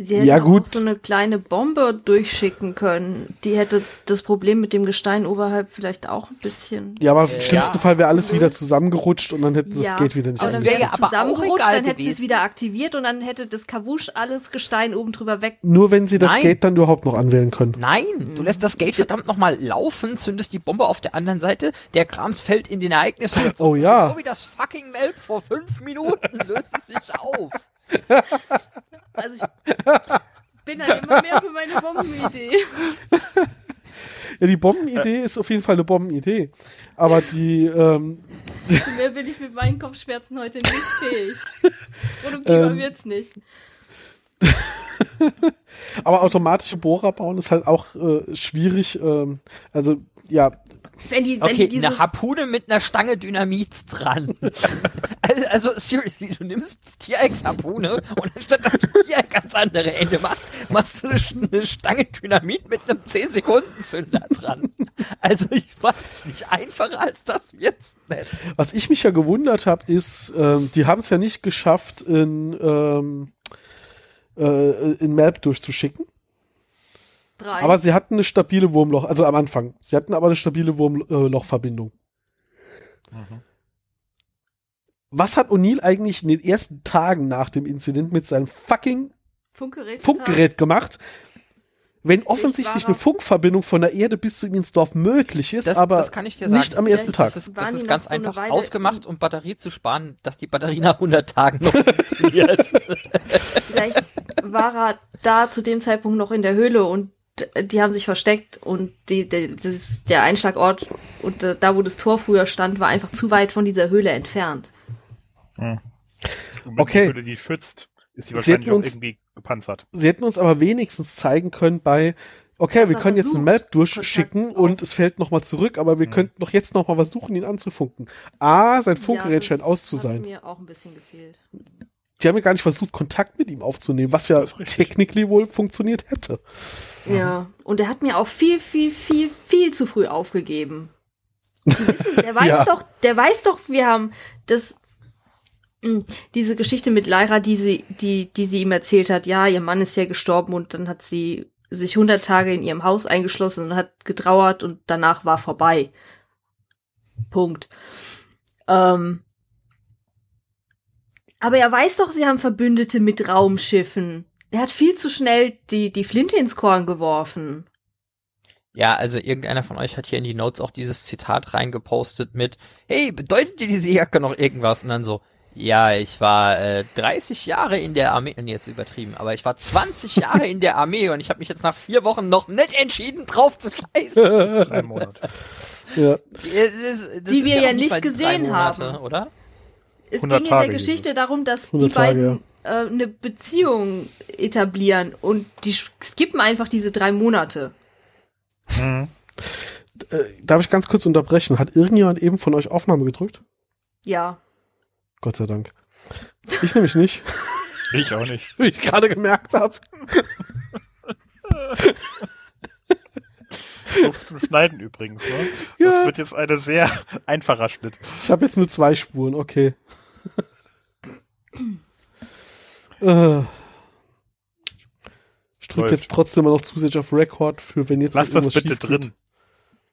Sie hätten ja, gut. auch so eine kleine Bombe durchschicken können. Die hätte das Problem mit dem Gestein oberhalb vielleicht auch ein bisschen. Ja, aber im schlimmsten ja. Fall wäre alles wieder zusammengerutscht und dann hätte das ja. Gate wieder nicht. Also dann wäre ja zusammengerutscht, dann hätte sie es wieder aktiviert und dann hätte das Kawusch alles Gestein oben drüber weg. Nur wenn sie das Nein. Gate dann überhaupt noch anwählen können. Nein, du lässt das Gate verdammt nochmal laufen, zündest die Bombe auf der anderen Seite, der Krams fällt in den Ereignissen. Oh ja. So wie das fucking Melk vor fünf Minuten löst es sich auf. Also ich bin halt immer mehr für meine Bombenidee. Ja, die Bombenidee ist auf jeden Fall eine Bombenidee. Aber die, ähm, also mehr bin ich mit meinen Kopfschmerzen heute nicht fähig. Produktiver ähm, wird's nicht. Aber automatische Bohrer bauen ist halt auch äh, schwierig. Ähm, also ja, wenn die, wenn okay, die dieses eine Harpune mit einer Stange Dynamit dran. also, also, seriously, du nimmst T-Rex-Harpune und anstatt dass du hier ganz andere Ende machst, machst du eine, eine Stange Dynamit mit einem 10-Sekunden-Zünder dran. Also ich weiß nicht einfacher als das wird's nicht. Was ich mich ja gewundert habe, ist, ähm, die haben es ja nicht geschafft, in, ähm, äh, in Map durchzuschicken. Drei. Aber sie hatten eine stabile Wurmloch, also am Anfang. Sie hatten aber eine stabile Wurmlochverbindung. Mhm. Was hat O'Neill eigentlich in den ersten Tagen nach dem Inzident mit seinem fucking Funkgerät, Funkgerät gemacht? wenn offensichtlich eine Funkverbindung von der Erde bis zu ihm ins Dorf möglich ist, das, aber das nicht am ersten Tag. Das ist, das ist ganz so einfach ausgemacht, um Batterie zu sparen, dass die Batterie nach 100 Tagen noch funktioniert. Vielleicht war er da zu dem Zeitpunkt noch in der Höhle und die haben sich versteckt und die, die, das ist der Einschlagort und da, wo das Tor früher stand, war einfach zu weit von dieser Höhle entfernt. Hm. okay. Die Höhle, die schützt, ist die wahrscheinlich uns, auch irgendwie gepanzert. Sie hätten uns aber wenigstens zeigen können bei, okay, das wir können jetzt ein Map durchschicken und es fällt nochmal zurück, aber wir hm. könnten doch jetzt nochmal versuchen, ihn anzufunken. Ah, sein Funkgerät ja, scheint aus zu sein. mir auch ein bisschen gefehlt. Die haben ja gar nicht versucht, Kontakt mit ihm aufzunehmen, was ja technically wohl funktioniert hätte. Ja, und er hat mir auch viel, viel, viel, viel zu früh aufgegeben. Wissen, der weiß ja. doch, der weiß doch, wir haben das, hm, diese Geschichte mit Lyra, die sie, die, die sie ihm erzählt hat, ja, ihr Mann ist ja gestorben und dann hat sie sich 100 Tage in ihrem Haus eingeschlossen und hat getrauert und danach war vorbei. Punkt. Ähm, aber er weiß doch, sie haben Verbündete mit Raumschiffen. Er hat viel zu schnell die, die Flinte ins Korn geworfen. Ja, also irgendeiner von euch hat hier in die Notes auch dieses Zitat reingepostet mit, hey, bedeutet dir diese Jacke noch irgendwas? Und dann so, ja, ich war äh, 30 Jahre in der Armee, nee, ist übertrieben, aber ich war 20 Jahre in der Armee und ich habe mich jetzt nach vier Wochen noch nicht entschieden, drauf zu scheißen. Drei Monate. Ja. Das, das die wir ja, ja nicht gesehen Monate, haben. Oder? Es ging in der Geschichte darum, dass die beiden ja äh, eine Beziehung etablieren und die skippen einfach diese drei Monate. Mhm. Äh, darf ich ganz kurz unterbrechen? Hat irgendjemand eben von euch Aufnahme gedrückt? Ja. Gott sei Dank. Ich nämlich nicht. Ich auch nicht. Wie ich gerade gemerkt habe. zum Schneiden übrigens, ne? Ja. Das wird jetzt ein sehr einfacher Schnitt. Ich habe jetzt nur zwei Spuren, okay. Äh. Ich drücke jetzt trotzdem mal noch zusätzlich auf Record für wenn jetzt Lass das bitte drin.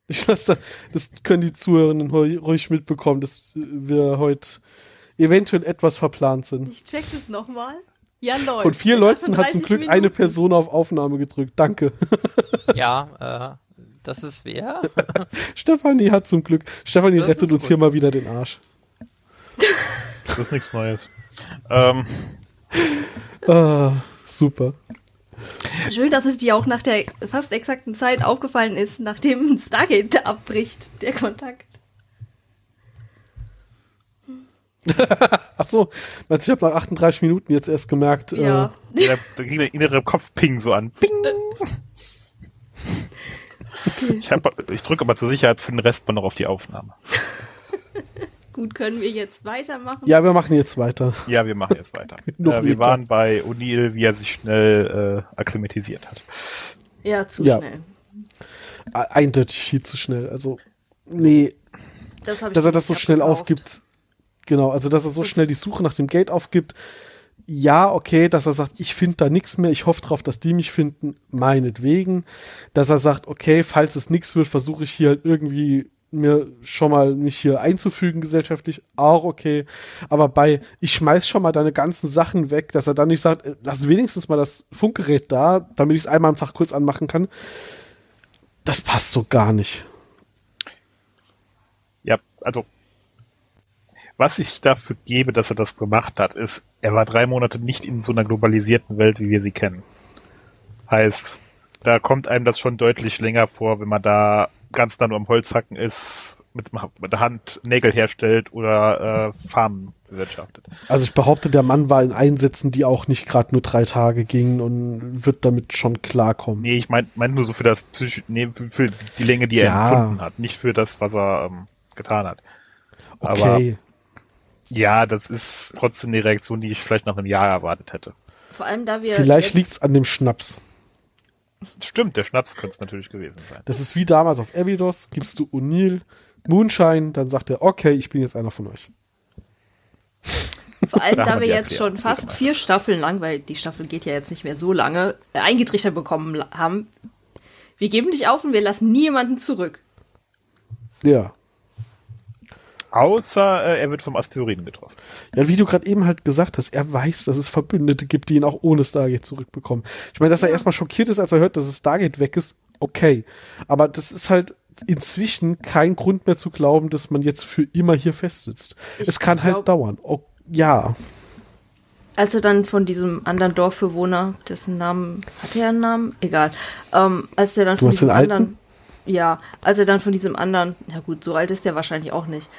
Ich lasse da, das können die Zuhörenden ruhig mitbekommen, dass wir heute eventuell etwas verplant sind. Ich check das nochmal. Ja, läuft. Von vier Leuten hat zum Glück Minuten. eine Person auf Aufnahme gedrückt. Danke. Ja, äh, das ist wer? Stefanie hat zum Glück. Stefanie das rettet uns gut. hier mal wieder den Arsch. Das ist nichts Neues. Ähm, ah, super. Schön, dass es dir auch nach der fast exakten Zeit aufgefallen ist, nachdem Stargate abbricht, der Kontakt. Ach so, meinst du, ich habe nach 38 Minuten jetzt erst gemerkt. Ja. Äh, da ging der innere Kopfping so an. Ping. Okay. Ich, ich drücke aber zur Sicherheit für den Rest mal noch auf die Aufnahme. Gut, können wir jetzt weitermachen? Ja, wir machen jetzt weiter. Ja, wir machen jetzt weiter. äh, wir waren bei O'Neill, wie er sich schnell äh, akklimatisiert hat. Ja, zu ja. schnell. Eindeutig viel zu schnell. Also, nee. Das dass er das so schnell gekauft. aufgibt. Genau, also dass er so schnell die Suche nach dem Gate aufgibt. Ja, okay, dass er sagt, ich finde da nichts mehr, ich hoffe drauf, dass die mich finden, meinetwegen. Dass er sagt, okay, falls es nichts wird, versuche ich hier halt irgendwie mir schon mal mich hier einzufügen gesellschaftlich, auch okay. Aber bei, ich schmeiß schon mal deine ganzen Sachen weg, dass er dann nicht sagt, äh, lass wenigstens mal das Funkgerät da, damit ich es einmal am Tag kurz anmachen kann. Das passt so gar nicht. Ja, also was ich dafür gebe, dass er das gemacht hat, ist, er war drei Monate nicht in so einer globalisierten Welt, wie wir sie kennen. Heißt, da kommt einem das schon deutlich länger vor, wenn man da ganz nah nur am Holzhacken ist, mit, mit der Hand Nägel herstellt oder äh, Farmen bewirtschaftet. Also ich behaupte, der Mann war in Einsätzen, die auch nicht gerade nur drei Tage gingen und wird damit schon klarkommen. Nee, ich meine mein nur so für das Psych nee, für, für, die Länge, die er ja. empfunden hat, nicht für das, was er ähm, getan hat. Okay. Aber ja, das ist trotzdem eine Reaktion, die ich vielleicht nach einem Jahr erwartet hätte. Vor allem, da wir. Vielleicht liegt's an dem Schnaps. Stimmt, der Schnaps könnte es natürlich gewesen sein. Das ist wie damals auf Abydos, gibst du O'Neill Moonshine, dann sagt er, okay, ich bin jetzt einer von euch. Vor allem, da, da wir jetzt schon fast vier Staffeln lang, weil die Staffel geht ja jetzt nicht mehr so lange, äh, eingetrichtert bekommen haben, wir geben dich auf und wir lassen niemanden zurück. Ja. Außer äh, er wird vom Asteroiden getroffen. Ja, wie du gerade eben halt gesagt hast, er weiß, dass es Verbündete gibt, die ihn auch ohne Stargate zurückbekommen. Ich meine, dass er erstmal schockiert ist, als er hört, dass es Stargate weg ist, okay. Aber das ist halt inzwischen kein Grund mehr zu glauben, dass man jetzt für immer hier festsitzt. Ich es kann halt glaub, halt dauern. Oh, ja. Als er dann von diesem anderen Dorfbewohner, dessen Namen, hat er einen Namen? Egal. Ähm, als er dann du von diesem anderen, ja, als er dann von diesem anderen, na gut, so alt ist der wahrscheinlich auch nicht.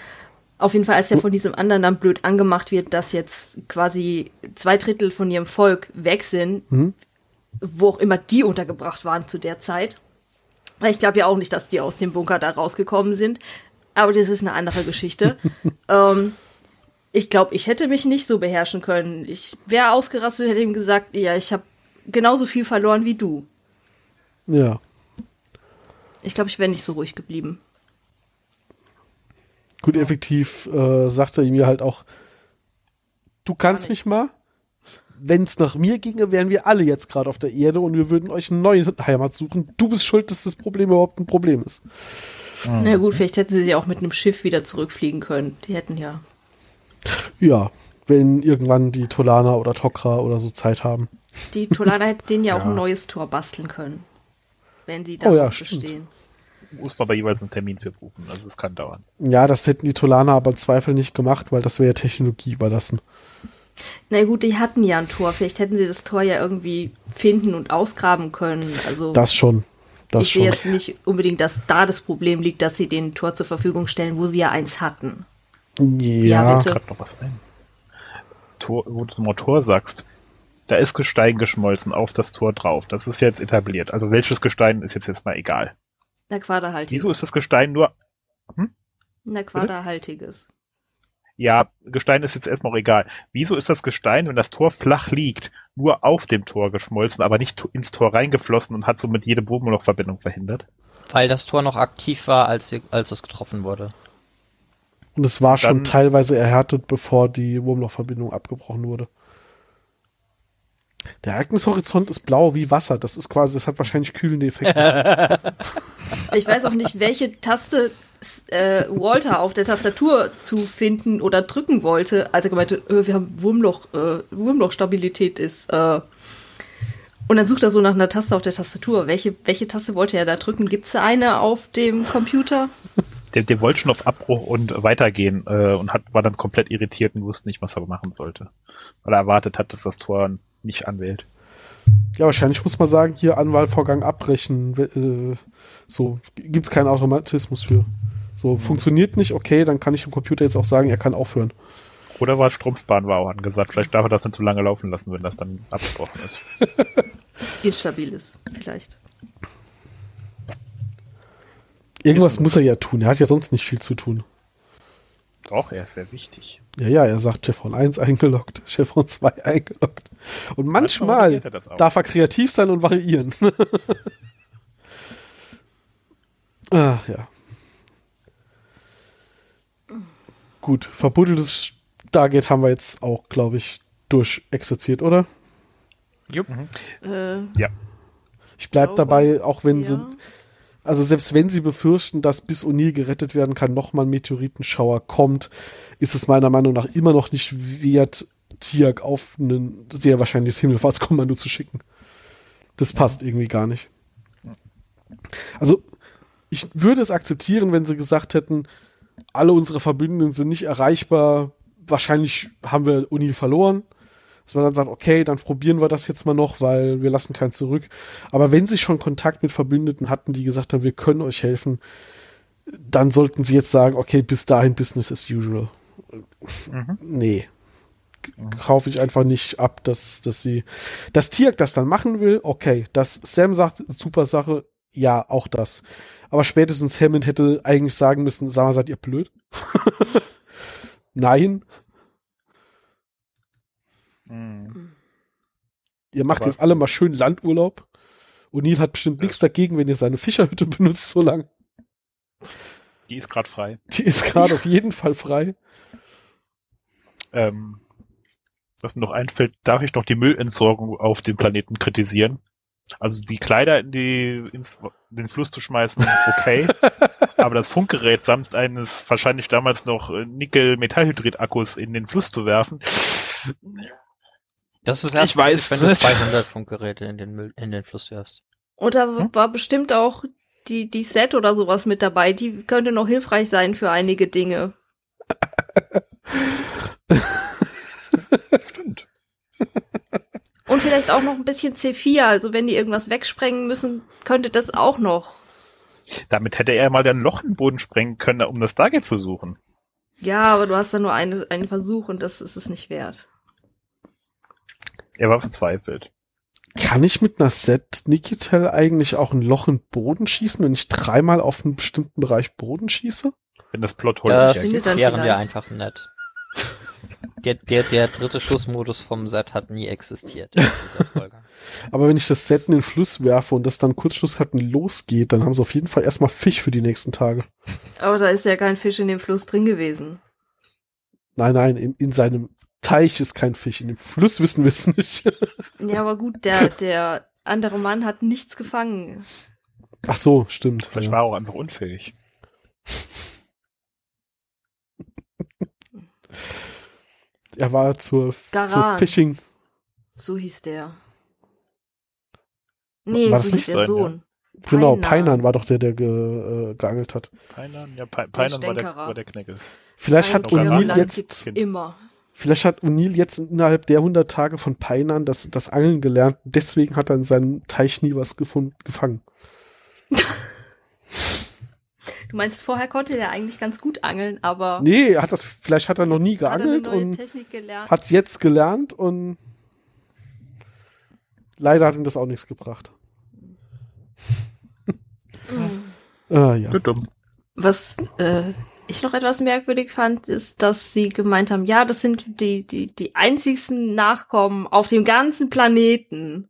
Auf jeden Fall, als er von diesem anderen dann blöd angemacht wird, dass jetzt quasi zwei Drittel von ihrem Volk weg sind, mhm. wo auch immer die untergebracht waren zu der Zeit. Ich glaube ja auch nicht, dass die aus dem Bunker da rausgekommen sind. Aber das ist eine andere Geschichte. ähm, ich glaube, ich hätte mich nicht so beherrschen können. Ich wäre ausgerastet und hätte ihm gesagt, ja, ich habe genauso viel verloren wie du. Ja. Ich glaube, ich wäre nicht so ruhig geblieben. Gut, effektiv äh, sagt er ihm ja halt auch, du kannst mich mal. Wenn es nach mir ginge, wären wir alle jetzt gerade auf der Erde und wir würden euch eine neue Heimat suchen. Du bist schuld, dass das Problem überhaupt ein Problem ist. Mhm. Na gut, vielleicht hätten sie ja auch mit einem Schiff wieder zurückfliegen können. Die hätten ja. Ja, wenn irgendwann die Tolana oder Tokra oder so Zeit haben. Die Tolana hätten denen ja, ja, auch ein neues Tor basteln können. Wenn sie da oh, ja, bestehen muss man aber jeweils einen Termin für buchen. Also es kann dauern. Ja, das hätten die Tolana aber im Zweifel nicht gemacht, weil das wäre ja Technologie überlassen. Na gut, die hatten ja ein Tor. Vielleicht hätten sie das Tor ja irgendwie finden und ausgraben können. Also das schon. Das ich sehe jetzt nicht unbedingt, dass da das Problem liegt, dass sie den Tor zur Verfügung stellen, wo sie ja eins hatten. Ja, ja bitte. noch was ein. Tor, wo du mal Tor sagst, da ist Gestein geschmolzen auf das Tor drauf. Das ist jetzt etabliert. Also welches Gestein ist jetzt, jetzt mal egal. Na, quaderhaltiges. Wieso ist das Gestein nur. Hm? Na, quaderhaltiges. Ja, Gestein ist jetzt erstmal auch egal. Wieso ist das Gestein, wenn das Tor flach liegt, nur auf dem Tor geschmolzen, aber nicht ins Tor reingeflossen und hat somit jede Wurmlochverbindung verhindert? Weil das Tor noch aktiv war, als, als es getroffen wurde. Und es war schon teilweise erhärtet, bevor die Wurmlochverbindung abgebrochen wurde. Der Ereignishorizont ist blau wie Wasser. Das ist quasi, das hat wahrscheinlich kühlende Effekte. ich weiß auch nicht, welche Taste äh, Walter auf der Tastatur zu finden oder drücken wollte, als er gemeint hat, äh, wir haben Wurmloch, äh, Wurmlochstabilität ist. Äh. Und dann sucht er so nach einer Taste auf der Tastatur. Welche, welche Taste wollte er da drücken? Gibt es eine auf dem Computer? Der, der wollte schon auf Abbruch und weitergehen äh, und hat, war dann komplett irritiert und wusste nicht, was er machen sollte. Weil er erwartet hat, dass das Tor nicht anwählt. Ja, wahrscheinlich muss man sagen, hier Anwahlvorgang abbrechen. Äh, so gibt es keinen Automatismus für. So mhm. funktioniert nicht, okay, dann kann ich dem Computer jetzt auch sagen, er kann aufhören. Oder war Stromsparen war auch angesagt. Vielleicht darf er das nicht zu lange laufen lassen, wenn das dann abgebrochen ist. Instabil ist, vielleicht. Irgendwas muss er ja tun. Er hat ja sonst nicht viel zu tun. Doch, er ist sehr wichtig. Ja, ja, er sagt Chevron 1 eingeloggt, Chevron 2 eingeloggt. Und manchmal, manchmal darf er kreativ sein und variieren. Ach ja. Gut, verbuddeltes Stargate haben wir jetzt auch, glaube ich, durchexerziert, oder? Jupp. Mhm. Äh, ja. Ich bleibe dabei, auch wenn ja. sie also selbst wenn sie befürchten, dass bis O'Neill gerettet werden kann, nochmal ein Meteoritenschauer kommt, ist es meiner Meinung nach immer noch nicht wert, Tiag auf ein sehr wahrscheinliches Himmelfahrtskommando zu schicken. Das passt irgendwie gar nicht. Also, ich würde es akzeptieren, wenn sie gesagt hätten, alle unsere Verbündeten sind nicht erreichbar, wahrscheinlich haben wir O'Neill verloren dass man dann sagt, okay, dann probieren wir das jetzt mal noch, weil wir lassen keinen zurück. Aber wenn sie schon Kontakt mit Verbündeten hatten, die gesagt haben, wir können euch helfen, dann sollten sie jetzt sagen, okay, bis dahin Business as usual. Mhm. Nee. Mhm. Kaufe ich einfach nicht ab, dass, dass sie, dass Tiak das dann machen will, okay. Dass Sam sagt, super Sache, ja, auch das. Aber spätestens Hammond hätte eigentlich sagen müssen, sag mal, seid ihr blöd? Nein, Mhm. Ihr macht Aber jetzt alle mal schön Landurlaub. O'Neill hat bestimmt nichts dagegen, wenn ihr seine Fischerhütte benutzt so lang. Die ist gerade frei. Die ist gerade auf jeden Fall frei. Ähm, was mir noch einfällt, darf ich noch die Müllentsorgung auf dem Planeten kritisieren? Also die Kleider in die ins, den Fluss zu schmeißen, okay. aber das Funkgerät samt eines wahrscheinlich damals noch äh, Nickel-Metallhydrid-Akkus in den Fluss zu werfen. Das ist erst, ich weiß, wenn du 200 Funkgeräte in den Müll, in den Fluss wirfst. Und da hm? war bestimmt auch die, die Set oder sowas mit dabei. Die könnte noch hilfreich sein für einige Dinge. Stimmt. Und vielleicht auch noch ein bisschen C4. Also wenn die irgendwas wegsprengen müssen, könnte das auch noch. Damit hätte er mal ein Loch im Boden sprengen können, um das Target zu suchen. Ja, aber du hast da nur eine, einen Versuch und das ist es nicht wert. Er war verzweifelt. Kann ich mit einer Set Nikitel eigentlich auch ein Loch im Boden schießen, wenn ich dreimal auf einen bestimmten Bereich Boden schieße? Wenn das Plothole das klären wir einfach nett. Der, der, der dritte Schussmodus vom Set hat nie existiert in dieser Folge. Aber wenn ich das Set in den Fluss werfe und das dann Kurzschluss hatten losgeht, dann haben sie auf jeden Fall erstmal Fisch für die nächsten Tage. Aber da ist ja kein Fisch in dem Fluss drin gewesen. Nein, nein, in, in seinem Teich ist kein Fisch. In dem Fluss wissen wir es nicht. ja, aber gut, der, der andere Mann hat nichts gefangen. Ach so, stimmt. Vielleicht ja. war er auch einfach unfähig. Er war zur, zur Fishing. So hieß der. Nee, war so hieß der sein, Sohn. Ja. Genau, Peinan war doch der, der ge, äh, geangelt hat. Peinan, ja, Pe Peinan war der, war der Kneckes. Vielleicht hat O'Neill jetzt, immer. Vielleicht hat O'Neill jetzt innerhalb der 100 Tage von Peinan das, das Angeln gelernt. Deswegen hat er in seinem Teich nie was gefunden, gefangen. Du meinst, vorher konnte der eigentlich ganz gut angeln, aber. Nee, hat das, vielleicht hat er noch nie geangelt und hat es jetzt gelernt und leider hat ihm das auch nichts gebracht. Mhm. ah, ja. Dumm. Was äh, ich noch etwas merkwürdig fand, ist, dass sie gemeint haben, ja, das sind die, die, die einzigsten Nachkommen auf dem ganzen Planeten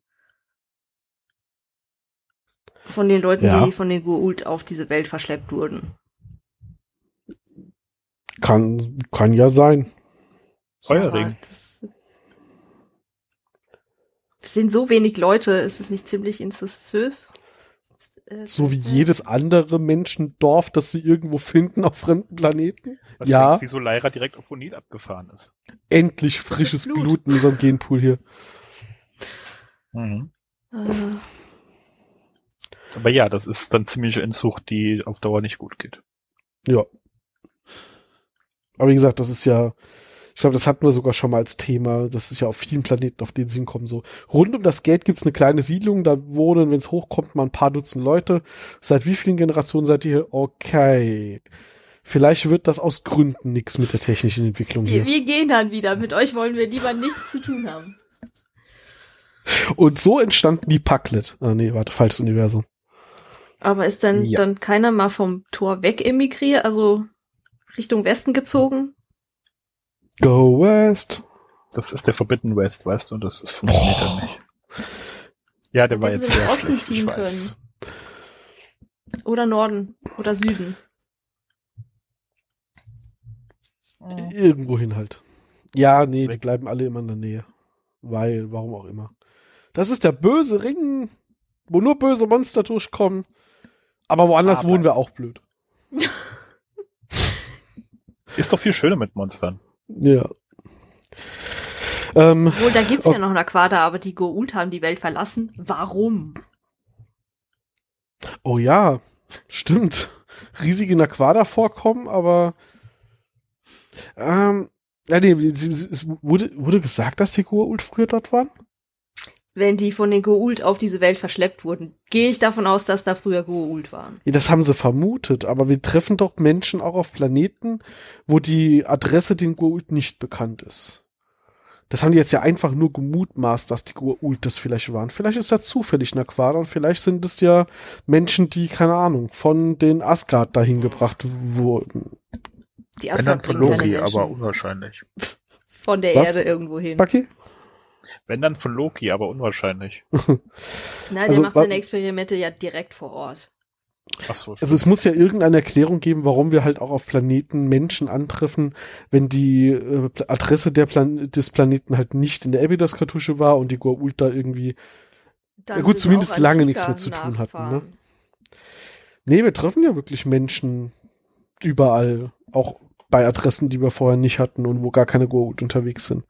von den Leuten, ja. die von den Goa'uld auf diese Welt verschleppt wurden. Kann, kann ja sein. Feuerring. es sind so wenig Leute, ist es nicht ziemlich incestuös? Äh, so wie jedes andere Menschendorf, das sie irgendwo finden auf fremden Planeten. Was ja. Denkst, wieso Lyra direkt auf O'Neill abgefahren ist? Endlich frisches Blut. Blut in unserem Genpool hier. Mhm. Äh. Aber ja, das ist dann ziemliche Entzucht, die auf Dauer nicht gut geht. Ja. Aber wie gesagt, das ist ja, ich glaube, das hatten wir sogar schon mal als Thema. Das ist ja auf vielen Planeten, auf denen sie hinkommen. So rund um das Gate gibt's eine kleine Siedlung. Da wohnen, wenn es hochkommt, mal ein paar Dutzend Leute. Seit wie vielen Generationen seid ihr hier? Okay. Vielleicht wird das aus Gründen nichts mit der technischen Entwicklung hier. Wir, wir gehen dann wieder. Mit euch wollen wir lieber nichts zu tun haben. Und so entstanden die Packlet. Ah, nee, warte, falsches Universum. Aber ist dann, ja. dann keiner mal vom Tor weg emigriert, also Richtung Westen gezogen? Go West. Das ist der Forbidden West, weißt du, das ist funktioniert dann nicht. Ja, der war jetzt sehr Osten ziehen können. Oder Norden oder Süden. Irgendwo hin halt. Ja, nee, Weg. die bleiben alle immer in der Nähe. Weil, warum auch immer. Das ist der böse Ring, wo nur böse Monster durchkommen. Aber woanders Aber. wohnen wir auch blöd. Ist doch viel schöner mit Monstern. Ja. Ähm, Wohl, da gibt's ja noch eine Aquada, aber die Goa'uld haben die Welt verlassen. Warum? Oh ja, stimmt. Riesige Naquada vorkommen, aber ähm, ja, nee, es wurde, wurde gesagt, dass die Goa'uld früher dort waren? Wenn die von den Goa'uld auf diese Welt verschleppt wurden, gehe ich davon aus, dass da früher Goa'uld waren. Ja, das haben sie vermutet, aber wir treffen doch Menschen auch auf Planeten, wo die Adresse den Goa'uld nicht bekannt ist. Das haben die jetzt ja einfach nur gemutmaßt, dass die Goa'uld das vielleicht waren. Vielleicht ist das zufällig in Aquara und vielleicht sind es ja Menschen, die, keine Ahnung, von den Asgard dahin gebracht wurden. Die Asgard von Loki, aber unwahrscheinlich. Von der Was? Erde irgendwo hin. Bucky? Wenn dann von Loki, aber unwahrscheinlich. Nein, der also, macht seine Experimente ja direkt vor Ort. Ach so, also es muss ja irgendeine Erklärung geben, warum wir halt auch auf Planeten Menschen antreffen, wenn die äh, Adresse der Plan des Planeten halt nicht in der Abydos-Kartusche war und die Goa'uld da irgendwie ja gut, zumindest lange nichts mehr zu tun hatten. Ne? Nee, wir treffen ja wirklich Menschen überall, auch bei Adressen, die wir vorher nicht hatten und wo gar keine Goa'uld unterwegs sind.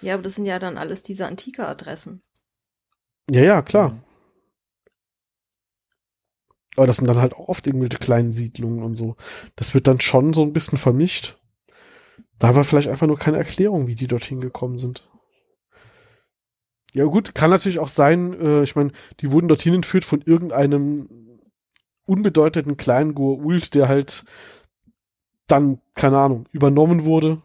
Ja, aber das sind ja dann alles diese antike Adressen. Ja, ja, klar. Aber das sind dann halt auch oft irgendwelche kleinen Siedlungen und so. Das wird dann schon so ein bisschen vermischt. Da haben wir vielleicht einfach nur keine Erklärung, wie die dorthin gekommen sind. Ja gut, kann natürlich auch sein, äh, ich meine, die wurden dorthin entführt von irgendeinem unbedeutenden kleinen Goa'uld, der halt dann, keine Ahnung, übernommen wurde.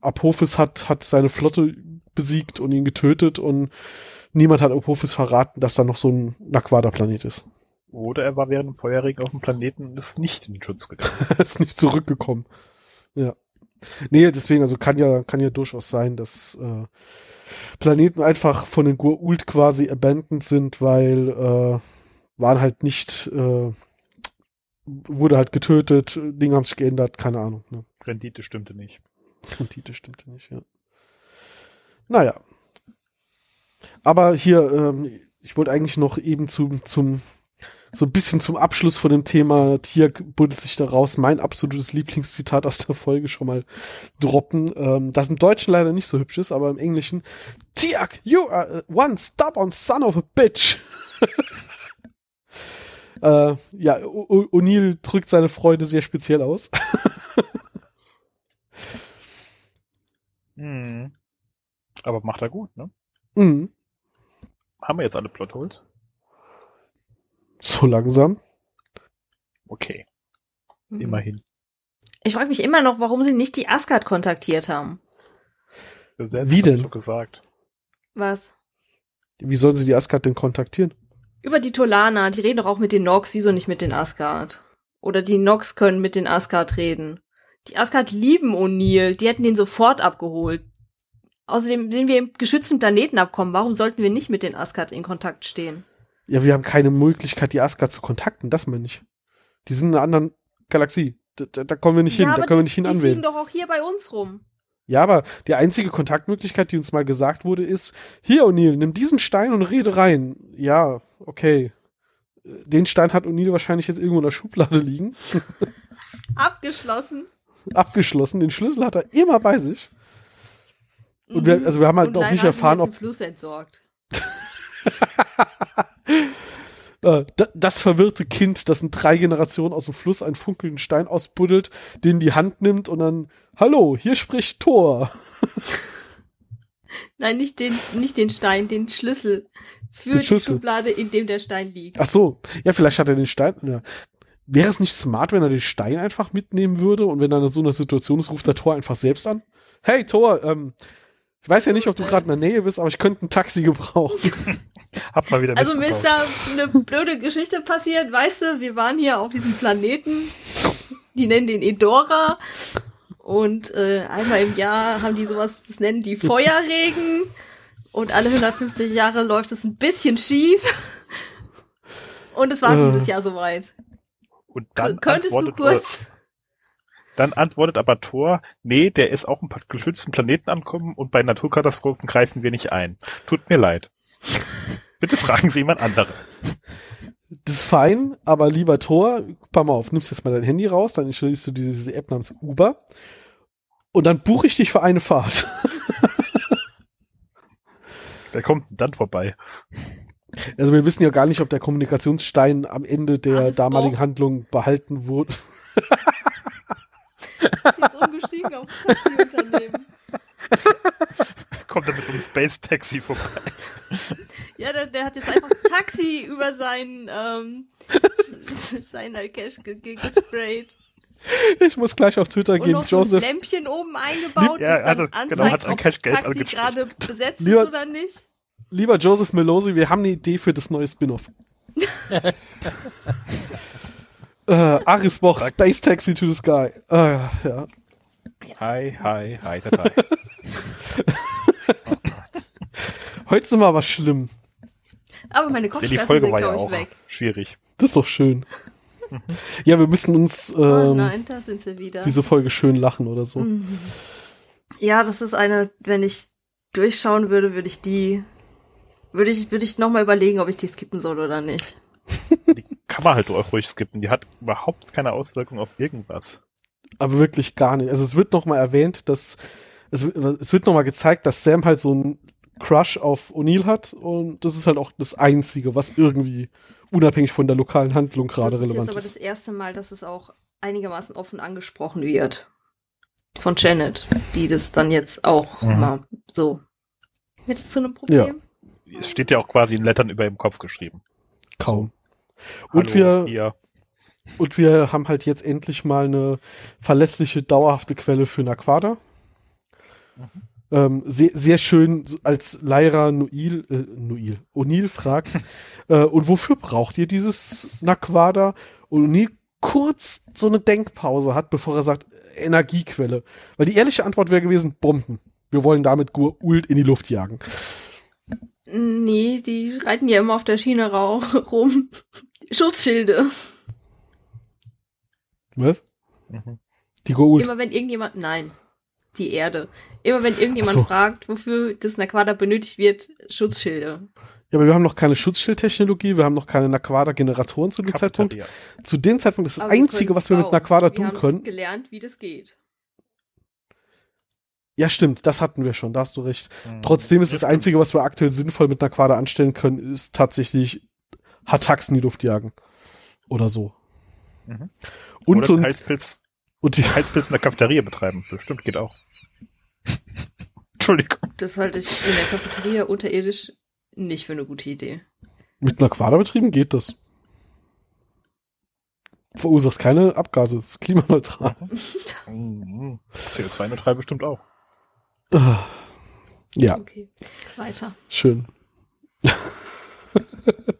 Apophis hat, hat seine Flotte besiegt und ihn getötet und niemand hat Apophis verraten, dass da noch so ein Naquada-Planet ist. Oder er war während dem Feuerregen auf dem Planeten und ist nicht in den Schutz gegangen. ist nicht zurückgekommen. Ja. Nee, deswegen, also kann ja, kann ja durchaus sein, dass äh, Planeten einfach von den Goa'uld quasi abandoned sind, weil äh, waren halt nicht, äh, wurde halt getötet, Dinge haben sich geändert, keine Ahnung. Ne? Rendite stimmte nicht. Rendite stimmte nicht, ja. Naja. Aber hier, ähm, ich wollte eigentlich noch eben zum, zum so ein bisschen zum Abschluss von dem Thema Tier buddelt sich daraus mein absolutes Lieblingszitat aus der Folge schon mal droppen, ähm, das im Deutschen leider nicht so hübsch ist, aber im Englischen Tiak, you are one stubborn son of a bitch. äh, ja, O'Neill drückt seine Freude sehr speziell aus. hm. Aber macht er gut, ne? Mhm. Haben wir jetzt alle Plotholes? So langsam. Okay. Mhm. Immerhin. Ich frage mich immer noch, warum sie nicht die Asgard kontaktiert haben. Gesetz, Wie denn? So gesagt. Was? Wie sollen sie die Asgard denn kontaktieren? Über die Tolana. Die reden doch auch mit den Nox. Wieso nicht mit den Asgard? Oder die Nox können mit den Asgard reden. Die Asgard lieben O'Neill. Die hätten den sofort abgeholt. Außerdem sind wir im geschützten Planetenabkommen. Warum sollten wir nicht mit den Asgard in Kontakt stehen? Ja, wir haben keine Möglichkeit, die Asgard zu kontakten, das meine ich. Die sind in einer anderen Galaxie. Da, da, da kommen wir nicht ja, hin, da können die, wir nicht hin die anwählen. Die doch auch hier bei uns rum. Ja, aber die einzige Kontaktmöglichkeit, die uns mal gesagt wurde, ist, hier O'Neill, nimm diesen Stein und rede rein. Ja, okay. Den Stein hat O'Neill wahrscheinlich jetzt irgendwo in der Schublade liegen. Abgeschlossen. Abgeschlossen. Den Schlüssel hat er immer bei sich. Und wir, also wir haben halt noch nicht erfahren, ob. Fluss entsorgt. Äh, das verwirrte Kind, das in drei Generationen aus dem Fluss einen funkelnden Stein ausbuddelt, den in die Hand nimmt und dann, hallo, hier spricht Thor. Nein, nicht den, nicht den Stein, den Schlüssel für den die Schublade, in dem der Stein liegt. Ach so, ja, vielleicht hat er den Stein. Ja. Wäre es nicht smart, wenn er den Stein einfach mitnehmen würde und wenn er in so einer Situation ist, ruft der Thor einfach selbst an? Hey Thor, ähm, ich weiß ja nicht, ob du gerade in der Nähe bist, aber ich könnte ein Taxi gebrauchen. Hab mal wieder Also mir ist da eine blöde Geschichte passiert, weißt du, wir waren hier auf diesem Planeten, die nennen den Edora und äh, einmal im Jahr haben die sowas, das nennen die Feuerregen und alle 150 Jahre läuft es ein bisschen schief und es war äh. dieses Jahr soweit. Und dann Könntest du kurz... Dann antwortet aber Thor, nee, der ist auch im geschützten Planeten ankommen und bei Naturkatastrophen greifen wir nicht ein. Tut mir leid. Bitte fragen Sie jemand anderen. Das ist fein, aber lieber Thor, pass mal auf, nimmst jetzt mal dein Handy raus, dann installierst du diese App namens Uber und dann buche ich dich für eine Fahrt. Wer kommt dann vorbei? Also wir wissen ja gar nicht, ob der Kommunikationsstein am Ende der Alles damaligen doch. Handlung behalten wurde. jetzt umgestiegen auf Taxiunternehmen. Kommt er mit so einem Space-Taxi vorbei. Ja, der, der, hat jetzt einfach Taxi über sein, ähm, sein Cash gesprayt. Ich muss gleich auf Twitter und gehen, noch Joseph. So ein Lämpchen oben eingebaut, ja, das dann also, genau, anzeigt, genau, ob das Taxi gerade besetzt lieber, ist oder nicht. Lieber Joseph Melosi, wir haben eine Idee für das neue Spin-off. äh, Arisboch, Space Taxi to the Sky. Äh, ja. Hi, hi, hi, hi. oh Heute sind wir aber schlimm. Aber meine Kopfschmerzen ja, die Folge sind, war ja auch weg. schwierig. Das ist doch schön. ja, wir müssen uns ähm, oh nein, da sind sie wieder. diese Folge schön lachen oder so. Mhm. Ja, das ist eine, wenn ich durchschauen würde, würde ich die Würde ich, würde ich nochmal überlegen, ob ich die skippen soll oder nicht. Kann man halt auch ruhig skippen. Die hat überhaupt keine Auswirkung auf irgendwas. Aber wirklich gar nicht. Also es wird nochmal erwähnt, dass es, es wird nochmal gezeigt, dass Sam halt so einen Crush auf O'Neill hat und das ist halt auch das Einzige, was irgendwie unabhängig von der lokalen Handlung gerade relevant ist. Das ist jetzt aber das erste Mal, dass es auch einigermaßen offen angesprochen wird. Von Janet, die das dann jetzt auch mhm. mal so. Wird es zu einem Problem? Ja. Es steht ja auch quasi in Lettern über im Kopf geschrieben. Kaum. Und Hallo, wir, hier. und wir haben halt jetzt endlich mal eine verlässliche, dauerhafte Quelle für Naquada. Mhm. Ähm, sehr, sehr schön, als Lyra Noil, äh, Noil, O'Neill fragt, äh, und wofür braucht ihr dieses Naquada? Und O'Neill kurz so eine Denkpause hat, bevor er sagt, Energiequelle. Weil die ehrliche Antwort wäre gewesen, Bomben. Wir wollen damit Gur-Ult in die Luft jagen. Nee, die reiten ja immer auf der Schiene rum. Schutzschilde. Was? Mhm. Die Gur-Ult. Immer wenn irgendjemand, nein, die Erde. Immer wenn irgendjemand so. fragt, wofür das Naquada benötigt wird, Schutzschilde. Ja, aber wir haben noch keine Schutzschildtechnologie, wir haben noch keine Naquada-Generatoren zu dem Zeitpunkt. Zu dem Zeitpunkt ist das aber Einzige, was wir mit Naquada wir tun können. Wir haben gelernt, wie das geht. Ja, stimmt, das hatten wir schon, da hast du recht. Mhm. Trotzdem ist das, das Einzige, was wir aktuell sinnvoll mit Naquada anstellen können, ist tatsächlich Hattacks in die Luft jagen. Oder so. Mhm. Und Oder so ein Heizpilz, und die Heizpilz in der Cafeteria betreiben. Bestimmt geht auch. Entschuldigung. Das halte ich in der Cafeteria unterirdisch nicht für eine gute Idee. Mit einer Quaderbetrieben geht das. Verursacht keine Abgase, ist klimaneutral. Mhm. CO2-neutral bestimmt auch. Ja. Okay, weiter. Schön.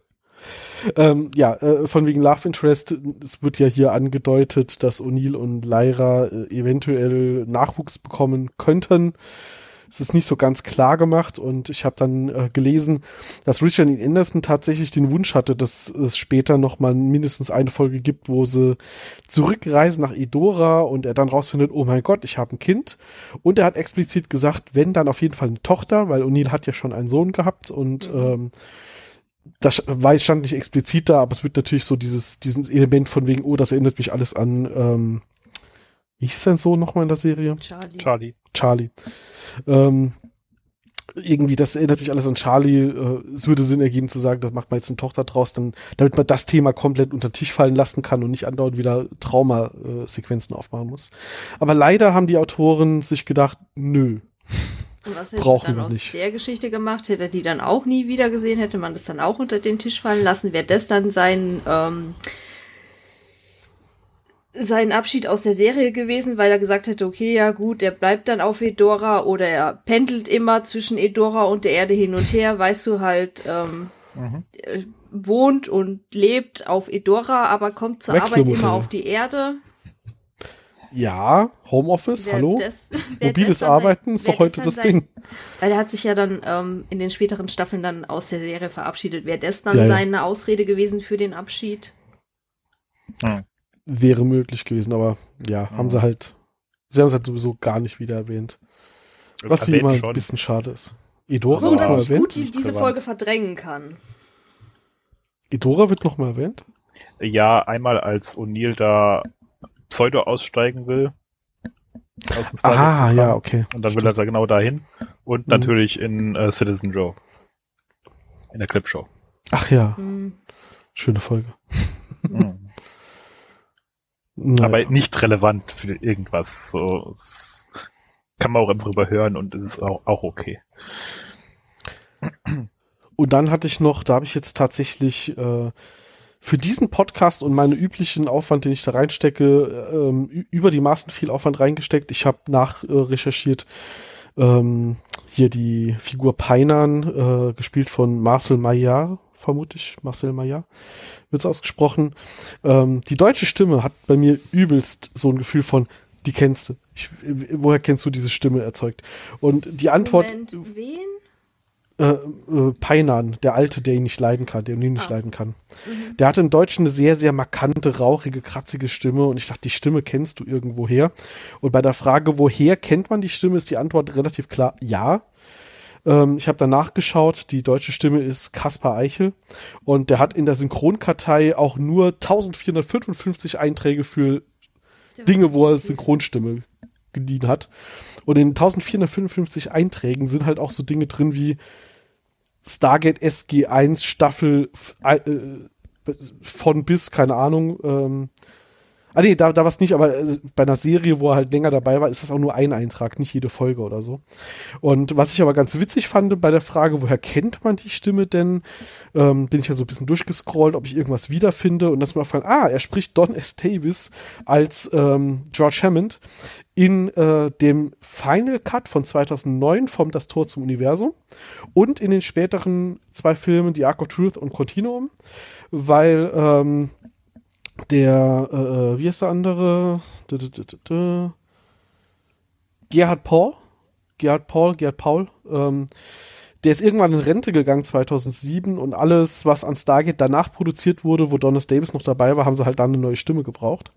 ähm, ja, äh, von wegen Love Interest, es wird ja hier angedeutet, dass O'Neill und Lyra äh, eventuell Nachwuchs bekommen könnten. Es ist nicht so ganz klar gemacht und ich habe dann äh, gelesen, dass Richard E. Anderson tatsächlich den Wunsch hatte, dass es später noch mal mindestens eine Folge gibt, wo sie zurückreisen nach Edora und er dann rausfindet, oh mein Gott, ich habe ein Kind. Und er hat explizit gesagt, wenn dann auf jeden Fall eine Tochter, weil O'Neill hat ja schon einen Sohn gehabt und mhm. ähm, das war, stand nicht explizit da, aber es wird natürlich so dieses, diesen Element von wegen, oh, das erinnert mich alles an, ähm, wie hieß sein Sohn nochmal in der Serie? Charlie. Charlie. Charlie. Ähm, irgendwie, das erinnert mich alles an Charlie. Äh, es würde Sinn ergeben zu sagen, das macht man jetzt eine Tochter draus, dann, damit man das Thema komplett unter den Tisch fallen lassen kann und nicht andauernd wieder Traumasequenzen aufmachen muss. Aber leider haben die Autoren sich gedacht, nö. Und was hätte Brauchen dann aus nicht. der Geschichte gemacht? Hätte er die dann auch nie wieder gesehen? Hätte man das dann auch unter den Tisch fallen lassen? Wäre das dann sein ähm, sein Abschied aus der Serie gewesen, weil er gesagt hätte, okay, ja gut, er bleibt dann auf Edora oder er pendelt immer zwischen Edora und der Erde hin und her, weißt du halt, ähm, mhm. Äh, wohnt und lebt auf Edora, aber kommt zur Arbeit immer auf die Erde. Ja, Homeoffice, wer hallo? Das, Mobiles Arbeiten sein, ist doch heute das sein, Ding. Weil er hat sich ja dann ähm, in den späteren Staffeln dann aus der Serie verabschiedet. Wäre das dann ja, seine ja. Ausrede gewesen für den Abschied? Hm wäre möglich gewesen, aber ja, mhm. haben sie halt, sie haben es halt sowieso gar nicht wieder erwähnt. Was wie immer ein bisschen schade ist. Edora so, dass ich erwähnt? gut die, diese Folge verdrängen kann. Edora wird noch mal erwähnt? Ja, einmal als O'Neill da Pseudo aussteigen will. Aus dem ah, ja, okay. Und dann Stimmt. will er da genau dahin. Und mhm. natürlich in äh, Citizen Joe. In der Clipshow. Ach ja. Mhm. Schöne Folge. Mhm. Naja. Aber nicht relevant für irgendwas. So kann man auch einfach überhören und es ist auch, auch okay. Und dann hatte ich noch, da habe ich jetzt tatsächlich äh, für diesen Podcast und meinen üblichen Aufwand, den ich da reinstecke, ähm, über die Maßen viel Aufwand reingesteckt. Ich habe nachrecherchiert äh, ähm, hier die Figur Peinan, äh, gespielt von Marcel Maillard, vermutlich, Marcel Maillard, wird es ausgesprochen. Ähm, die deutsche Stimme hat bei mir übelst so ein Gefühl von, die kennst du. Ich, woher kennst du diese Stimme erzeugt? Und die Antwort. Moment, wen? Äh, äh, Peinan, der Alte, der ihn nicht leiden kann, der ihn nicht ah. leiden kann. Mhm. Der hatte im Deutschen eine sehr, sehr markante, rauchige, kratzige Stimme und ich dachte, die Stimme kennst du irgendwoher. Und bei der Frage, woher kennt man die Stimme, ist die Antwort relativ klar, ja. Ähm, ich habe danach geschaut, die deutsche Stimme ist Kaspar Eichel und der hat in der Synchronkartei auch nur 1455 Einträge für Dinge, wo er Synchronstimme geliehen hat. Und in 1455 Einträgen sind halt auch so Dinge drin wie Stargate SG1 Staffel äh, von bis, keine Ahnung, ähm, Ah nee, da, da war es nicht, aber äh, bei einer Serie, wo er halt länger dabei war, ist das auch nur ein Eintrag, nicht jede Folge oder so. Und was ich aber ganz witzig fand bei der Frage, woher kennt man die Stimme denn, ähm, bin ich ja so ein bisschen durchgescrollt, ob ich irgendwas wiederfinde und das mir aufgefallen, ah, er spricht Don S. Davis als ähm, George Hammond in äh, dem Final Cut von 2009 vom Das Tor zum Universum und in den späteren zwei Filmen The Ark of Truth und Continuum, weil ähm, der, äh, äh, wie ist der andere? Gerhard Paul. Gerhard Paul, Gerhard Paul. Ähm, der ist irgendwann in Rente gegangen 2007 und alles, was an Stargate danach produziert wurde, wo Donis Davis noch dabei war, haben sie halt dann eine neue Stimme gebraucht.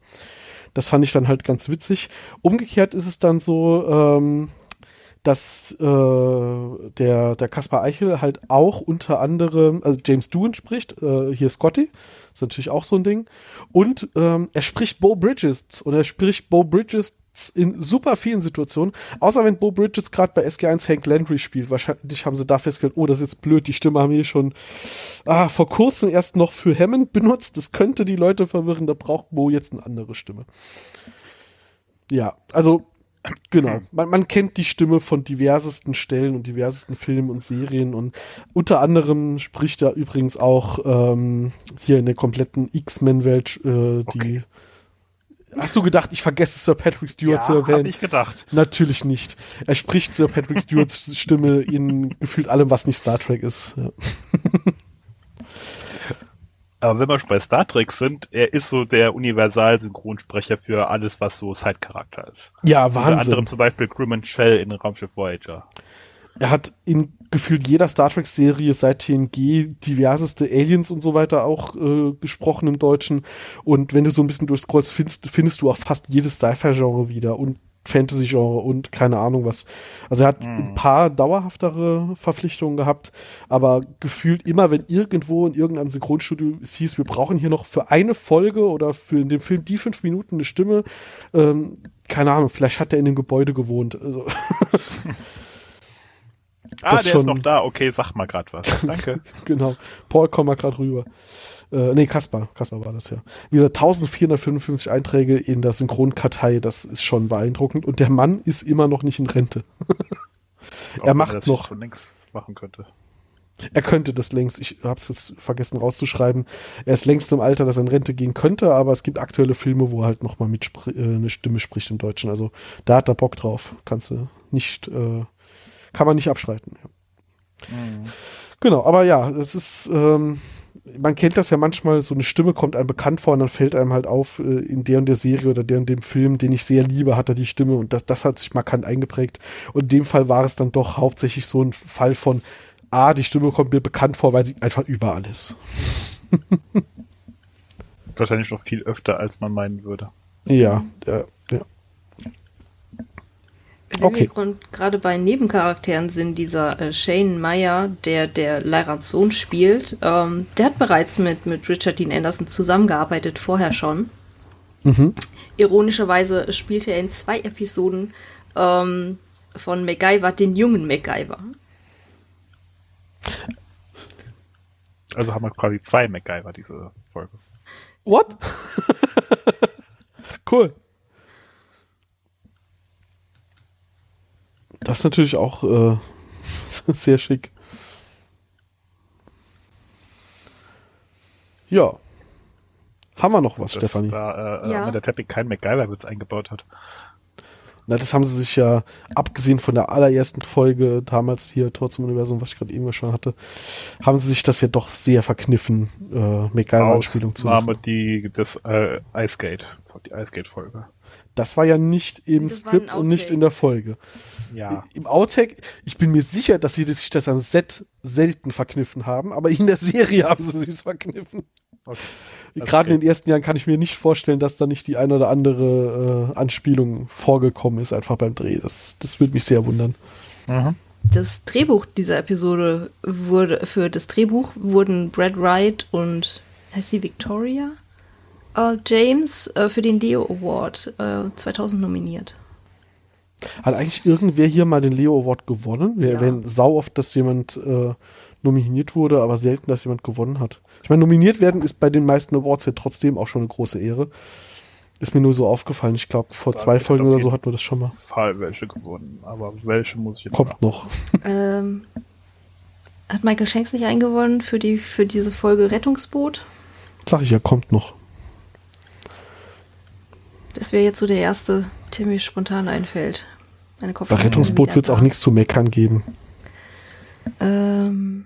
Das fand ich dann halt ganz witzig. Umgekehrt ist es dann so, ähm, dass äh, der, der Kaspar Eichel halt auch unter anderem, also James Doohan spricht, äh, hier Scotty, ist natürlich auch so ein Ding. Und ähm, er spricht Bo Bridges und er spricht Bo Bridges in super vielen Situationen, außer wenn Bo Bridges gerade bei SG1 Hank Landry spielt. Wahrscheinlich haben sie da festgestellt, oh, das ist jetzt blöd, die Stimme haben wir schon ah, vor kurzem erst noch für Hammond benutzt. Das könnte die Leute verwirren, da braucht Bo jetzt eine andere Stimme. Ja, also Genau. Man, man, kennt die Stimme von diversesten Stellen und diversesten Filmen und Serien und unter anderem spricht er übrigens auch ähm, hier in der kompletten X-Men-Welt äh, die. Okay. Hast du gedacht, ich vergesse Sir Patrick Stewart ja, zu erwähnen? Hab ich gedacht. Natürlich nicht. Er spricht Sir Patrick Stewarts Stimme in gefühlt allem, was nicht Star Trek ist. Ja. Aber wenn wir schon bei Star Trek sind, er ist so der Universal-Synchronsprecher für alles, was so Side-Charakter ist. Ja, Wahnsinn. Unter anderem zum Beispiel Crewman Shell in Raumschiff Voyager. Er hat in gefühlt jeder Star Trek-Serie seit TNG diverseste Aliens und so weiter auch äh, gesprochen im Deutschen. Und wenn du so ein bisschen durchscrollst, findest, findest du auch fast jedes Sci-Fi-Genre wieder. Und Fantasy-Genre und keine Ahnung was. Also er hat mhm. ein paar dauerhaftere Verpflichtungen gehabt, aber gefühlt immer, wenn irgendwo in irgendeinem Synchronstudio es hieß, wir brauchen hier noch für eine Folge oder für in dem Film die fünf Minuten eine Stimme, ähm, keine Ahnung, vielleicht hat er in dem Gebäude gewohnt. Also ah, der schon, ist noch da. Okay, sag mal grad was. Danke. genau. Paul, komm mal grad rüber. Äh, nee, Kaspar. Kaspar war das ja. Wie gesagt, 1455 Einträge in der Synchronkartei, das ist schon beeindruckend. Und der Mann ist immer noch nicht in Rente. er macht er noch. Schon längst machen könnte. Er könnte das längst, ich habe es jetzt vergessen rauszuschreiben, er ist längst im Alter, dass er in Rente gehen könnte, aber es gibt aktuelle Filme, wo er halt nochmal mit äh, eine Stimme spricht im Deutschen. Also da hat er Bock drauf. Kannst du nicht, äh, kann man nicht abstreiten. Ja. Mhm. Genau, aber ja, es ist, ähm, man kennt das ja manchmal, so eine Stimme kommt einem bekannt vor und dann fällt einem halt auf, äh, in der und der Serie oder der und dem Film, den ich sehr liebe, hat er die Stimme und das, das hat sich markant eingeprägt. Und in dem Fall war es dann doch hauptsächlich so ein Fall von, ah, die Stimme kommt mir bekannt vor, weil sie einfach überall ist. Wahrscheinlich noch viel öfter, als man meinen würde. Ja, ja, ja. Okay. wir gerade bei Nebencharakteren sind, dieser äh, Shane Meyer, der der Lyrans Sohn spielt, ähm, der hat bereits mit, mit Richard Dean Anderson zusammengearbeitet, vorher schon. Mhm. Ironischerweise spielte er in zwei Episoden ähm, von MacGyver den jungen MacGyver. Also haben wir quasi zwei MacGyver, diese Folge. What? cool. Das ist natürlich auch äh, sehr schick. Ja. Haben wir noch was, Stefanie? Da äh, ja. der Teppich kein MacGyver-Witz eingebaut hat. Na, das haben sie sich ja, abgesehen von der allerersten Folge, damals hier Tor zum Universum, was ich gerade eben schon hatte, haben sie sich das ja doch sehr verkniffen, äh, MacGyver-Anspielung zu machen. die, das äh, Icegate, die Icegate-Folge. Das war ja nicht im das Skript und nicht in der Folge. Ja. Im Outtake, ich bin mir sicher, dass sie sich das am Set selten verkniffen haben, aber in der Serie haben sie sich verkniffen. Okay. Gerade okay. in den ersten Jahren kann ich mir nicht vorstellen, dass da nicht die eine oder andere äh, Anspielung vorgekommen ist, einfach beim Dreh. Das, das würde mich sehr wundern. Mhm. das Drehbuch dieser Episode wurde, für das Drehbuch wurden Brad Wright und heißt sie Victoria? Uh, James uh, für den Leo Award uh, äh, 2000 nominiert. Hat eigentlich irgendwer hier mal den Leo Award gewonnen? Wir ja. erwähnen sau oft, dass jemand äh, nominiert wurde, aber selten, dass jemand gewonnen hat. Ich meine, nominiert werden ist bei den meisten Awards ja trotzdem auch schon eine große Ehre. Ist mir nur so aufgefallen. Ich glaube, vor da zwei Folgen oder so hatten wir das schon mal. Fall welche gewonnen, aber welche muss ich jetzt Kommt noch. Ähm, hat Michael Shanks nicht eingewonnen für, die, für diese Folge Rettungsboot? Sag ich ja, kommt noch. Das wäre jetzt so der erste, der mir spontan einfällt. Bei Rettungsboot wird es auch nichts zu meckern geben. Ähm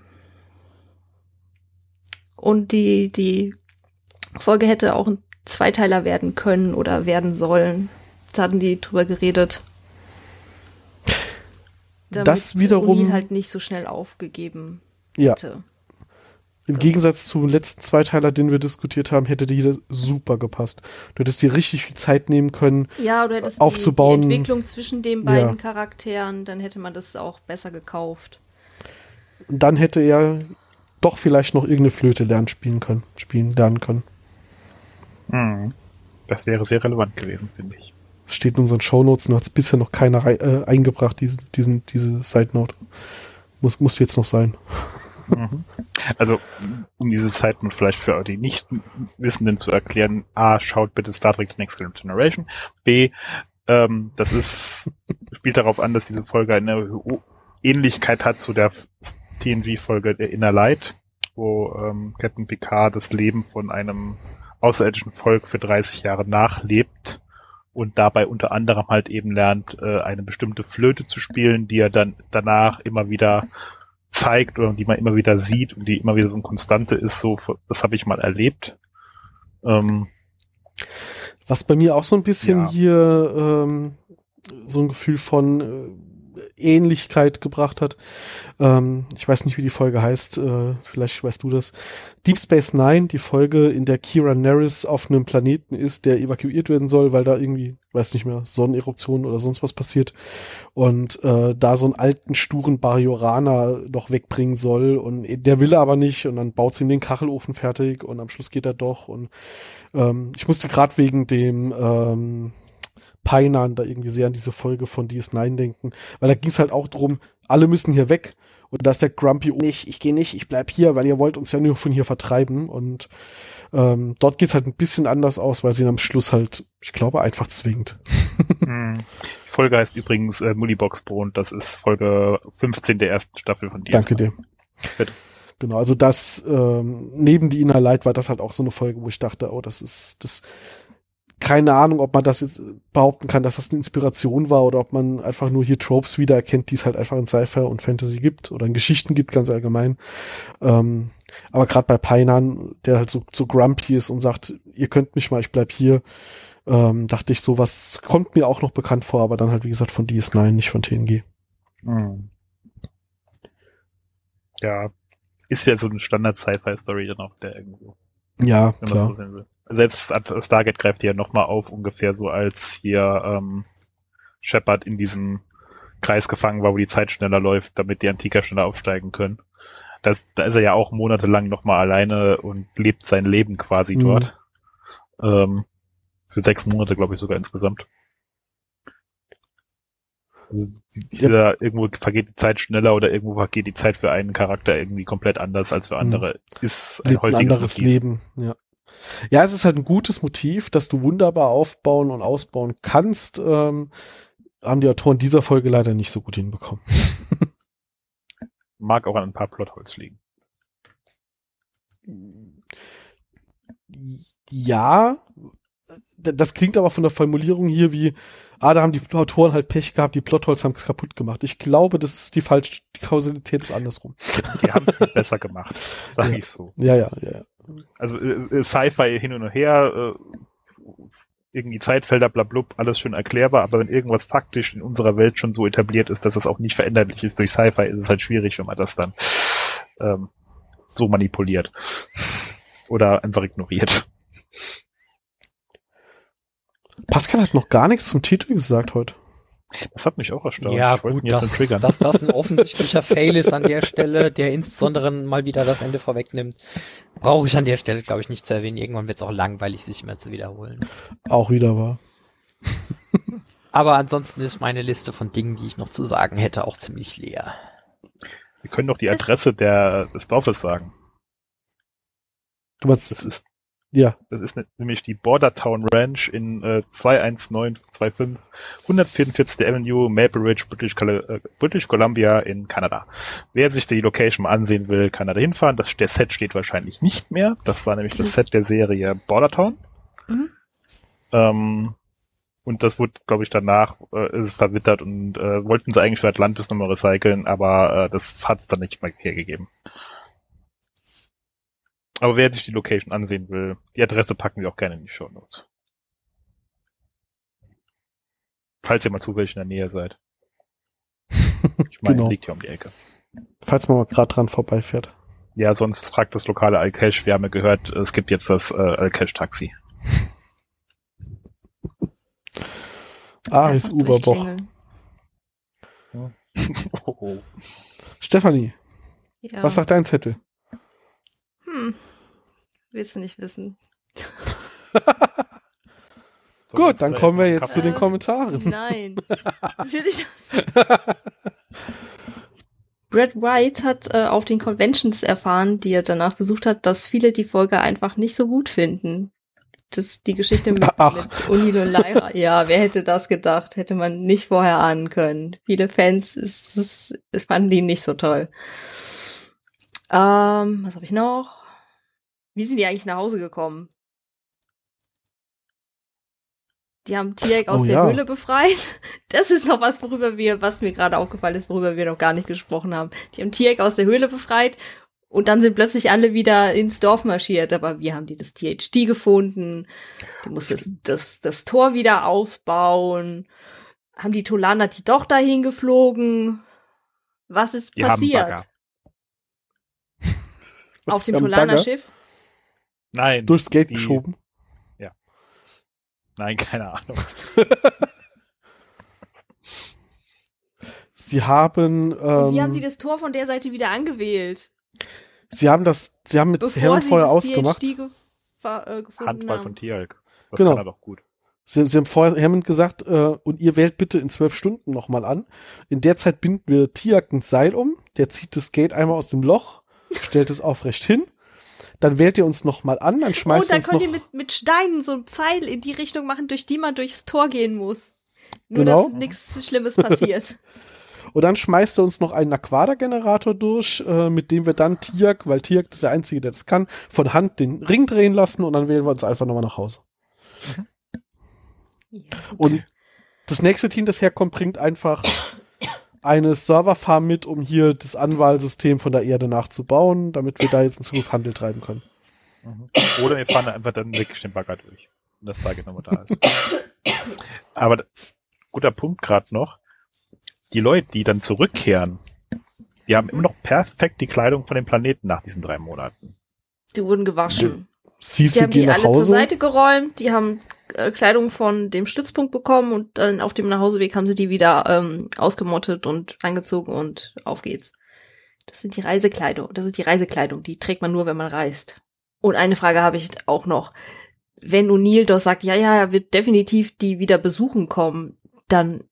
und die, die Folge hätte auch ein Zweiteiler werden können oder werden sollen. Da hatten die drüber geredet. Damit das wiederum O'Neill halt nicht so schnell aufgegeben hätte. Ja. Im das Gegensatz zum letzten Zweiteiler, den wir diskutiert haben, hätte die super gepasst. Du hättest dir richtig viel Zeit nehmen können, ja, du hättest aufzubauen. Die, die Entwicklung zwischen den beiden ja. Charakteren, dann hätte man das auch besser gekauft. Dann hätte er doch vielleicht noch irgendeine Flöte lernen spielen können, spielen lernen können. Mhm. Das wäre sehr relevant gewesen, finde ich. Es steht in unseren Shownotes und hat es bisher noch keiner äh, eingebracht, diese, diesen, diese Side Note. Muss, muss jetzt noch sein. Mhm. Also, um diese Zeiten vielleicht für die Nicht-Wissenden zu erklären, A, schaut bitte Star Trek The Next Generation. B, ähm, das ist, spielt darauf an, dass diese Folge eine Ähnlichkeit hat zu der TNG-Folge der Inner Light, wo ähm, Captain Picard das Leben von einem außerirdischen Volk für 30 Jahre nachlebt und dabei unter anderem halt eben lernt, äh, eine bestimmte Flöte zu spielen, die er dann danach immer wieder zeigt oder die man immer wieder sieht und die immer wieder so eine Konstante ist, so, das habe ich mal erlebt. Ähm, Was bei mir auch so ein bisschen ja. hier ähm, so ein Gefühl von äh, Ähnlichkeit gebracht hat. Ähm, ich weiß nicht, wie die Folge heißt, äh, vielleicht weißt du das. Deep Space Nine, die Folge, in der Kira Nerys auf einem Planeten ist, der evakuiert werden soll, weil da irgendwie, weiß nicht mehr, Sonneneruption oder sonst was passiert. Und äh, da so einen alten, sturen Barioraner noch wegbringen soll. Und der will aber nicht. Und dann baut sie ihm den Kachelofen fertig. Und am Schluss geht er doch. Und ähm, ich musste gerade wegen dem ähm, Peinern da irgendwie sehr an diese Folge von DS9 denken, weil da ging es halt auch drum, alle müssen hier weg und da ist der Grumpy, oh, nicht, ich gehe nicht, ich bleib hier, weil ihr wollt uns ja nur von hier vertreiben und ähm, dort geht's halt ein bisschen anders aus, weil sie ihn am Schluss halt, ich glaube, einfach zwingt. hm. Die Folge heißt übrigens äh, Mullibox-Brot, das ist Folge 15 der ersten Staffel von DS9. Danke dir. Bitte. Genau, also das ähm, neben die Inner Light war das halt auch so eine Folge, wo ich dachte, oh, das ist das keine Ahnung, ob man das jetzt behaupten kann, dass das eine Inspiration war oder ob man einfach nur hier Tropes wiedererkennt, die es halt einfach in Sci-Fi und Fantasy gibt oder in Geschichten gibt, ganz allgemein. Ähm, aber gerade bei Painan, der halt so, so grumpy ist und sagt, ihr könnt mich mal, ich bleib hier, ähm, dachte ich, sowas kommt mir auch noch bekannt vor, aber dann halt, wie gesagt, von DS9, nicht von TNG. Hm. Ja, ist ja so eine Standard-Sci-Fi-Story dann auch der irgendwo. Ja, klar. So selbst Stargate greift die ja nochmal auf, ungefähr so als hier ähm, Shepard in diesem Kreis gefangen war, wo die Zeit schneller läuft, damit die Antiker schneller aufsteigen können. Das, da ist er ja auch monatelang nochmal alleine und lebt sein Leben quasi mhm. dort. Ähm, für sechs Monate, glaube ich, sogar insgesamt. Also dieser, ja. irgendwo vergeht die Zeit schneller oder irgendwo vergeht die Zeit für einen Charakter irgendwie komplett anders als für andere. Mhm. Ist ein häufiges ein anderes Motiv. Leben, ja. Ja, es ist halt ein gutes Motiv, das du wunderbar aufbauen und ausbauen kannst. Ähm, haben die Autoren dieser Folge leider nicht so gut hinbekommen. Mag auch an ein paar Plotholz liegen. Ja, das klingt aber von der Formulierung hier wie, ah, da haben die Autoren halt Pech gehabt, die Plotholz haben es kaputt gemacht. Ich glaube, das ist die falsche, die Kausalität ist andersrum. Die haben es nicht besser gemacht, sag ja. ich so. Ja, ja, ja, ja also äh, äh, Sci-Fi hin und her, äh, irgendwie Zeitfelder, blablub, alles schön erklärbar, aber wenn irgendwas faktisch in unserer Welt schon so etabliert ist, dass es auch nicht veränderlich ist durch Sci-Fi, ist es halt schwierig, wenn man das dann ähm, so manipuliert. Oder einfach ignoriert. Pascal hat noch gar nichts zum Titel gesagt heute. Das hat mich auch erstaunt. Ja, gut, dass, dass das ein offensichtlicher Fail ist an der Stelle, der insbesondere mal wieder das Ende vorwegnimmt, brauche ich an der Stelle, glaube ich, nicht zu erwähnen. Irgendwann wird es auch langweilig, sich mehr zu wiederholen. Auch wieder wahr. Aber ansonsten ist meine Liste von Dingen, die ich noch zu sagen hätte, auch ziemlich leer. Wir können doch die Adresse der, des Dorfes sagen. Was? Das ist ja. Das ist ne, nämlich die Bordertown Ranch in äh, 21925 144. Avenue, Maple Ridge, British, äh, British Columbia in Kanada. Wer sich die Location mal ansehen will, kann da hinfahren. Das, der Set steht wahrscheinlich nicht mehr. Das war nämlich das, das Set der Serie Bordertown. Mhm. Ähm, und das wurde, glaube ich, danach äh, ist es verwittert und äh, wollten sie eigentlich für Atlantis nochmal recyceln, aber äh, das hat es dann nicht mehr hergegeben. Aber wer sich die Location ansehen will, die Adresse packen wir auch gerne in die Show Notes. Falls ihr mal zufällig in der Nähe seid. Ich meine, genau. liegt hier um die Ecke. Falls man mal gerade dran vorbeifährt. Ja, sonst fragt das lokale Alcash. Wir haben ja gehört, es gibt jetzt das äh, Alcash-Taxi. Aris Uberboch. oh, oh. Stefanie, ja. was sagt dein Zettel? Hm. Willst du nicht wissen. Gut, dann kommen wir jetzt zu den Kommentaren. Nein. Natürlich. Brad White hat äh, auf den Conventions erfahren, die er danach besucht hat, dass viele die Folge einfach nicht so gut finden. Das die Geschichte mit, mit Unil und Lyra. Ja, wer hätte das gedacht? Hätte man nicht vorher ahnen können. Viele Fans ist, ist, fanden die nicht so toll. Ähm, was habe ich noch? Wie sind die eigentlich nach Hause gekommen? Die haben Tiek aus oh, der ja. Höhle befreit. Das ist noch was, worüber wir, was mir gerade aufgefallen ist, worüber wir noch gar nicht gesprochen haben. Die haben Tiek aus der Höhle befreit und dann sind plötzlich alle wieder ins Dorf marschiert. Aber wir haben die das THD gefunden. Die mussten das, das, das Tor wieder aufbauen. Haben die Tolana die doch dahin geflogen? Was ist die passiert? Auf dem Tolana-Schiff? Nein. Durchs Gate die, geschoben? Ja. Nein, keine Ahnung. sie haben. Ähm, wie haben sie das Tor von der Seite wieder angewählt? Sie haben das, sie haben mit Bevor Herrn vorher ausgemacht. Äh, Handball von Tierhalk. Das genau. kann er doch gut. Sie, sie haben vorher Hammond gesagt, äh, und ihr wählt bitte in zwölf Stunden nochmal an. In der Zeit binden wir Tiak ein Seil um, der zieht das Gate einmal aus dem Loch, stellt es aufrecht hin dann wählt ihr uns noch mal an, dann schmeißt ihr uns Oh, dann könnt ihr mit, mit Steinen so einen Pfeil in die Richtung machen, durch die man durchs Tor gehen muss. Nur, genau. dass nichts Schlimmes passiert. Und dann schmeißt er uns noch einen Aquada-Generator durch, äh, mit dem wir dann Tiak, weil Tiak ist der Einzige, der das kann, von Hand den Ring drehen lassen und dann wählen wir uns einfach nochmal nach Hause. Mhm. Ja, und das nächste Team, das herkommt, bringt einfach eine Serverfarm mit, um hier das Anwahlsystem von der Erde nachzubauen, damit wir da jetzt in Zukunft Handel treiben können. Mhm. Oder wir fahren einfach dann wirklich den Bagger durch. Und das Target nochmal da ist. Aber guter Punkt gerade noch. Die Leute, die dann zurückkehren, die haben immer noch perfekt die Kleidung von dem Planeten nach diesen drei Monaten. Die wurden gewaschen. Siehst die haben die alle Hause? zur Seite geräumt, die haben äh, Kleidung von dem Stützpunkt bekommen und dann auf dem Nachhauseweg haben sie die wieder ähm, ausgemottet und angezogen und auf geht's. Das sind die Reisekleidung, das ist die Reisekleidung, die trägt man nur, wenn man reist. Und eine Frage habe ich auch noch. Wenn O'Neill doch sagt, ja, ja, er wird definitiv die wieder besuchen kommen, dann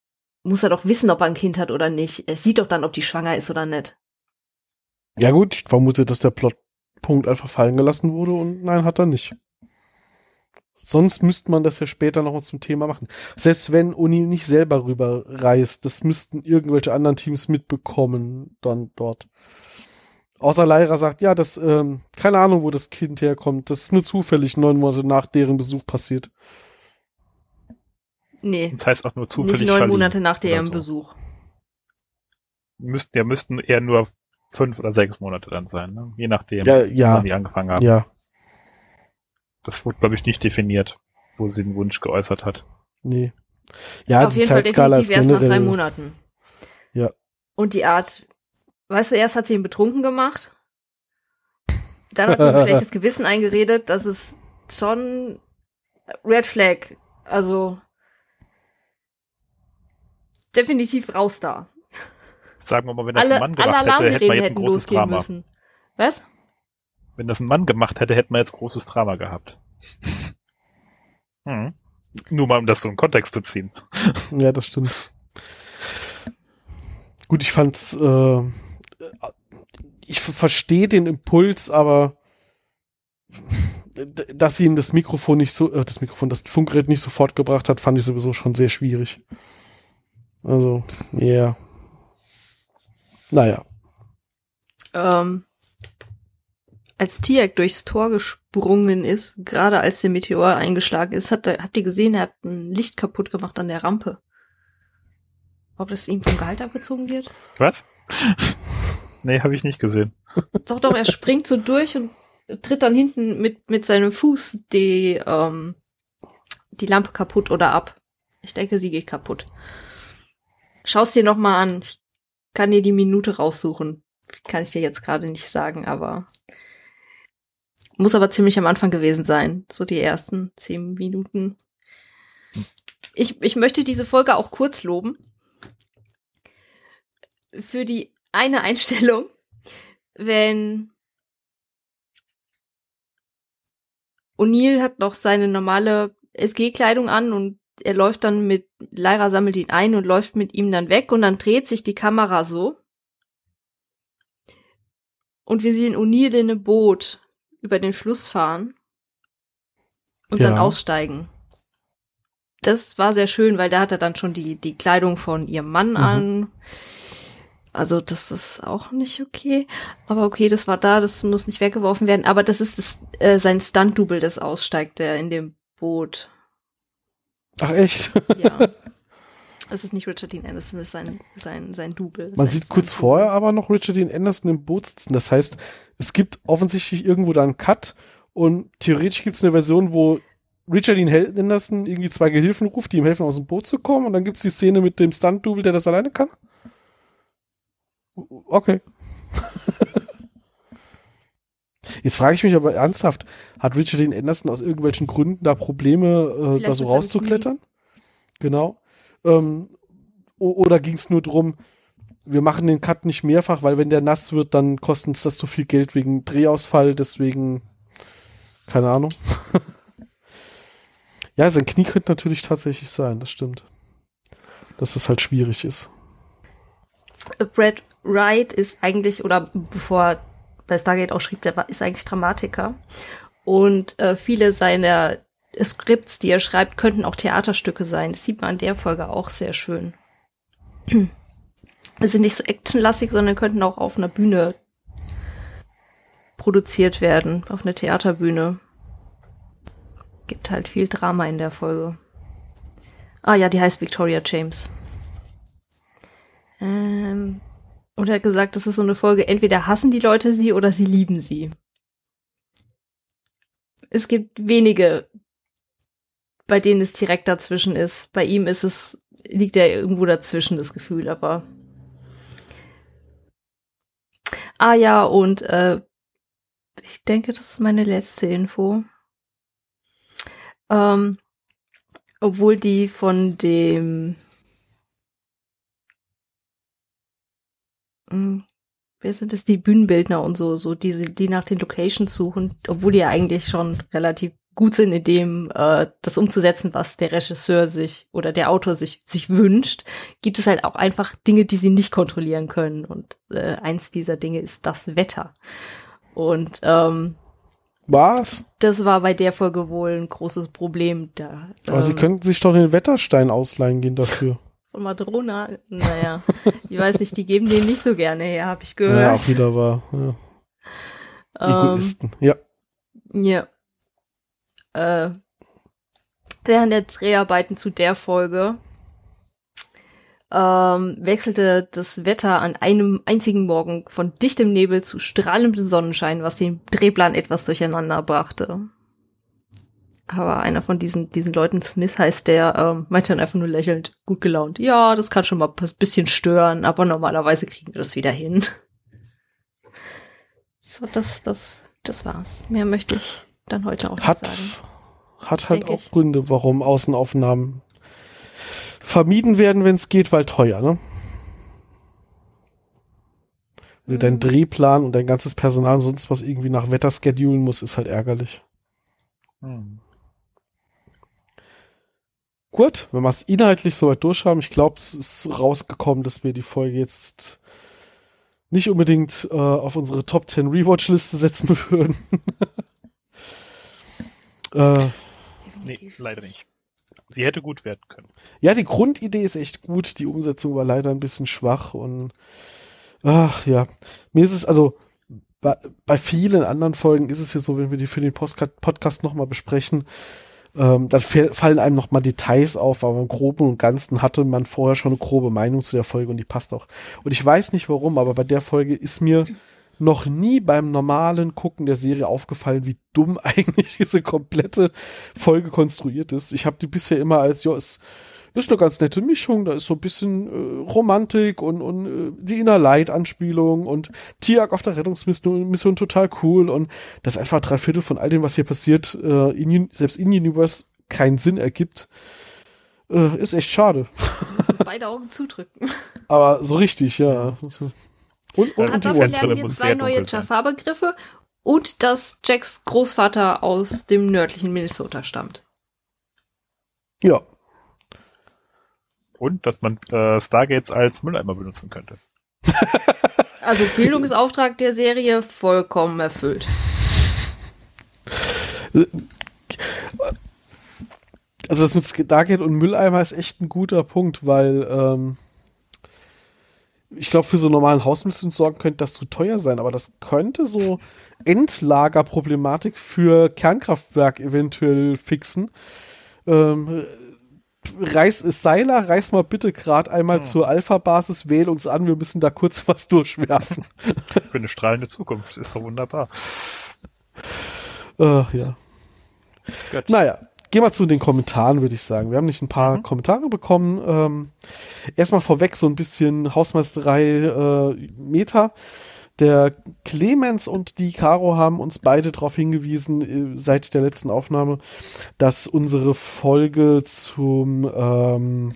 muss er doch wissen, ob er ein Kind hat oder nicht. Er sieht doch dann, ob die schwanger ist oder nicht. Ja gut, ich vermute, dass der Plot Punkt einfach fallen gelassen wurde und nein, hat er nicht. Sonst müsste man das ja später nochmal zum Thema machen. Selbst wenn Uni nicht selber rüberreist, das müssten irgendwelche anderen Teams mitbekommen dann dort. Außer Lyra sagt, ja, das, ähm, keine Ahnung, wo das Kind herkommt. Das ist nur zufällig neun Monate nach deren Besuch passiert. Nee. Das heißt auch nur zufällig. Nicht neun Monate nach deren so. Besuch. Müssten, ja, müssten eher nur fünf oder sechs Monate dann sein, ne? je nachdem, ja, ja. wann die angefangen haben. Ja. Das wurde, glaube ich, nicht definiert, wo sie den Wunsch geäußert hat. Nee. Ja, Auf die jeden Zeitskala Fall definitiv erst nach drei Monaten. Ja. Und die Art, weißt du, erst hat sie ihn betrunken gemacht, dann hat sie ein schlechtes Gewissen eingeredet, das ist schon Red Flag. Also definitiv raus da. Sagen wir mal, wenn das alle, ein Mann gemacht hätte, hätte man jetzt ein großes Drama. Müssen. Was? Wenn das ein Mann gemacht hätte, hätten wir jetzt großes Drama gehabt. Hm. Nur mal, um das so in Kontext zu ziehen. Ja, das stimmt. Gut, ich fand's, äh, ich verstehe den Impuls, aber dass sie ihm das Mikrofon nicht so, äh, das Mikrofon, das Funkgerät nicht sofort gebracht hat, fand ich sowieso schon sehr schwierig. Also, ja. Yeah. Naja. Ähm, als Tiak durchs Tor gesprungen ist, gerade als der Meteor eingeschlagen ist, hat er, habt ihr gesehen, er hat ein Licht kaputt gemacht an der Rampe. Ob das ihm vom Gehalt abgezogen wird? Was? nee, habe ich nicht gesehen. Doch, doch, er springt so durch und tritt dann hinten mit, mit seinem Fuß die, ähm, die Lampe kaputt oder ab. Ich denke, sie geht kaputt. Schau's dir noch mal an. Ich kann dir die Minute raussuchen. Kann ich dir jetzt gerade nicht sagen, aber muss aber ziemlich am Anfang gewesen sein. So die ersten zehn Minuten. Ich, ich möchte diese Folge auch kurz loben. Für die eine Einstellung, wenn O'Neill hat noch seine normale SG-Kleidung an und er läuft dann mit, Lyra sammelt ihn ein und läuft mit ihm dann weg und dann dreht sich die Kamera so. Und wir sehen O'Neill in einem Boot über den Fluss fahren und ja. dann aussteigen. Das war sehr schön, weil da hat er dann schon die, die Kleidung von ihrem Mann mhm. an. Also das ist auch nicht okay. Aber okay, das war da, das muss nicht weggeworfen werden. Aber das ist das, äh, sein Stunt-Double, das aussteigt, der in dem Boot. Ach echt? Ja. Es ist nicht Richard Dean Anderson, es ist sein, sein, sein Double. Man sieht kurz vorher aber noch Richard Dean Anderson im Boot sitzen. Das heißt, es gibt offensichtlich irgendwo da einen Cut und theoretisch gibt es eine Version, wo Richard Dean Anderson irgendwie zwei Gehilfen ruft, die ihm helfen, aus dem Boot zu kommen und dann gibt es die Szene mit dem Stunt-Double, der das alleine kann? Okay. Jetzt frage ich mich aber ernsthaft, hat Richard Dean Anderson aus irgendwelchen Gründen da Probleme, äh, da so rauszuklettern? Genau. Ähm, oder ging es nur darum, wir machen den Cut nicht mehrfach, weil wenn der nass wird, dann kostet uns das zu viel Geld wegen Drehausfall, deswegen keine Ahnung. ja, sein Knie könnte natürlich tatsächlich sein, das stimmt. Dass es halt schwierig ist. Brad Wright ist eigentlich, oder bevor bei Stargate auch schrieb, der war, ist eigentlich Dramatiker. Und äh, viele seiner Skripts, die er schreibt, könnten auch Theaterstücke sein. Das sieht man in der Folge auch sehr schön. Es sind nicht so actionlastig, sondern könnten auch auf einer Bühne produziert werden, auf einer Theaterbühne. Gibt halt viel Drama in der Folge. Ah ja, die heißt Victoria James. Ähm, und er hat gesagt, das ist so eine Folge, entweder hassen die Leute sie oder sie lieben sie. Es gibt wenige, bei denen es direkt dazwischen ist. Bei ihm ist es, liegt er irgendwo dazwischen, das Gefühl, aber. Ah ja, und äh, ich denke, das ist meine letzte Info. Ähm, obwohl die von dem Hm, wer sind es, die Bühnenbildner und so, so diese, die nach den Locations suchen, obwohl die ja eigentlich schon relativ gut sind in dem, äh, das umzusetzen, was der Regisseur sich oder der Autor sich, sich wünscht, gibt es halt auch einfach Dinge, die sie nicht kontrollieren können. Und äh, eins dieser Dinge ist das Wetter. Und ähm, was? Das war bei der Folge wohl ein großes Problem. Da, Aber ähm, sie könnten sich doch den Wetterstein ausleihen gehen dafür von Madrona. Naja, ich weiß nicht, die geben den nicht so gerne her, habe ich gehört. Ja, auch wieder war. Ja. Egoisten, ähm, ja. Ja. Äh, während der Dreharbeiten zu der Folge ähm, wechselte das Wetter an einem einzigen Morgen von dichtem Nebel zu strahlendem Sonnenschein, was den Drehplan etwas durcheinander brachte. Aber einer von diesen, diesen Leuten, Smith heißt der, ähm, meinte dann einfach nur lächelnd, gut gelaunt. Ja, das kann schon mal ein bisschen stören, aber normalerweise kriegen wir das wieder hin. So, das, das, das war's. Mehr möchte ich dann heute auch hat, sagen. Hat halt auch ich. Gründe, warum Außenaufnahmen vermieden werden, wenn es geht, weil teuer, ne? Wenn du deinen mhm. Drehplan und dein ganzes Personal und sonst was irgendwie nach Wetter schedulen musst, ist halt ärgerlich. Hm. Gut, wenn wir es inhaltlich soweit durchhaben, ich glaube, es ist rausgekommen, dass wir die Folge jetzt nicht unbedingt äh, auf unsere Top 10 Rewatch-Liste setzen würden. Äh, nee, leider nicht. Sie hätte gut werden können. Ja, die Grundidee ist echt gut, die Umsetzung war leider ein bisschen schwach und ach ja, mir ist es also bei, bei vielen anderen Folgen ist es ja so, wenn wir die für den Podcast nochmal besprechen, ähm, dann fallen einem noch mal Details auf, aber im Groben und Ganzen hatte man vorher schon eine grobe Meinung zu der Folge und die passt auch. Und ich weiß nicht warum, aber bei der Folge ist mir noch nie beim normalen Gucken der Serie aufgefallen, wie dumm eigentlich diese komplette Folge konstruiert ist. Ich habe die bisher immer als, ja, es ist eine ganz nette Mischung, da ist so ein bisschen äh, Romantik und, und äh, die Inner Light Anspielung und Tiag auf der Rettungsmission Mission total cool und das einfach drei Viertel von all dem, was hier passiert, äh, in, selbst in Universe keinen Sinn ergibt. Äh, ist echt schade. Beide Augen zudrücken. Aber so richtig, ja. Und, und, und, und dafür lernen wir zwei neue Jafar-Begriffe und dass Jacks Großvater aus dem nördlichen Minnesota stammt. Ja, und dass man äh, Stargates als Mülleimer benutzen könnte. Also Bildungsauftrag der Serie vollkommen erfüllt. Also das mit Stargate und Mülleimer ist echt ein guter Punkt, weil ähm, ich glaube, für so normalen Hausmittel sorgen könnte das zu teuer sein, aber das könnte so Endlagerproblematik für Kernkraftwerk eventuell fixen. Ähm, reiß, Styler, reiß mal bitte gerade einmal hm. zur Alpha-Basis, wähl uns an, wir müssen da kurz was durchwerfen. Für eine strahlende Zukunft, ist doch wunderbar. Uh, ja. Gut. Naja, gehen wir zu den Kommentaren, würde ich sagen. Wir haben nicht ein paar mhm. Kommentare bekommen. Ähm, erstmal vorweg so ein bisschen Hausmeisterei äh, Meta. Der Clemens und die Caro haben uns beide darauf hingewiesen, äh, seit der letzten Aufnahme, dass unsere Folge zum, ähm,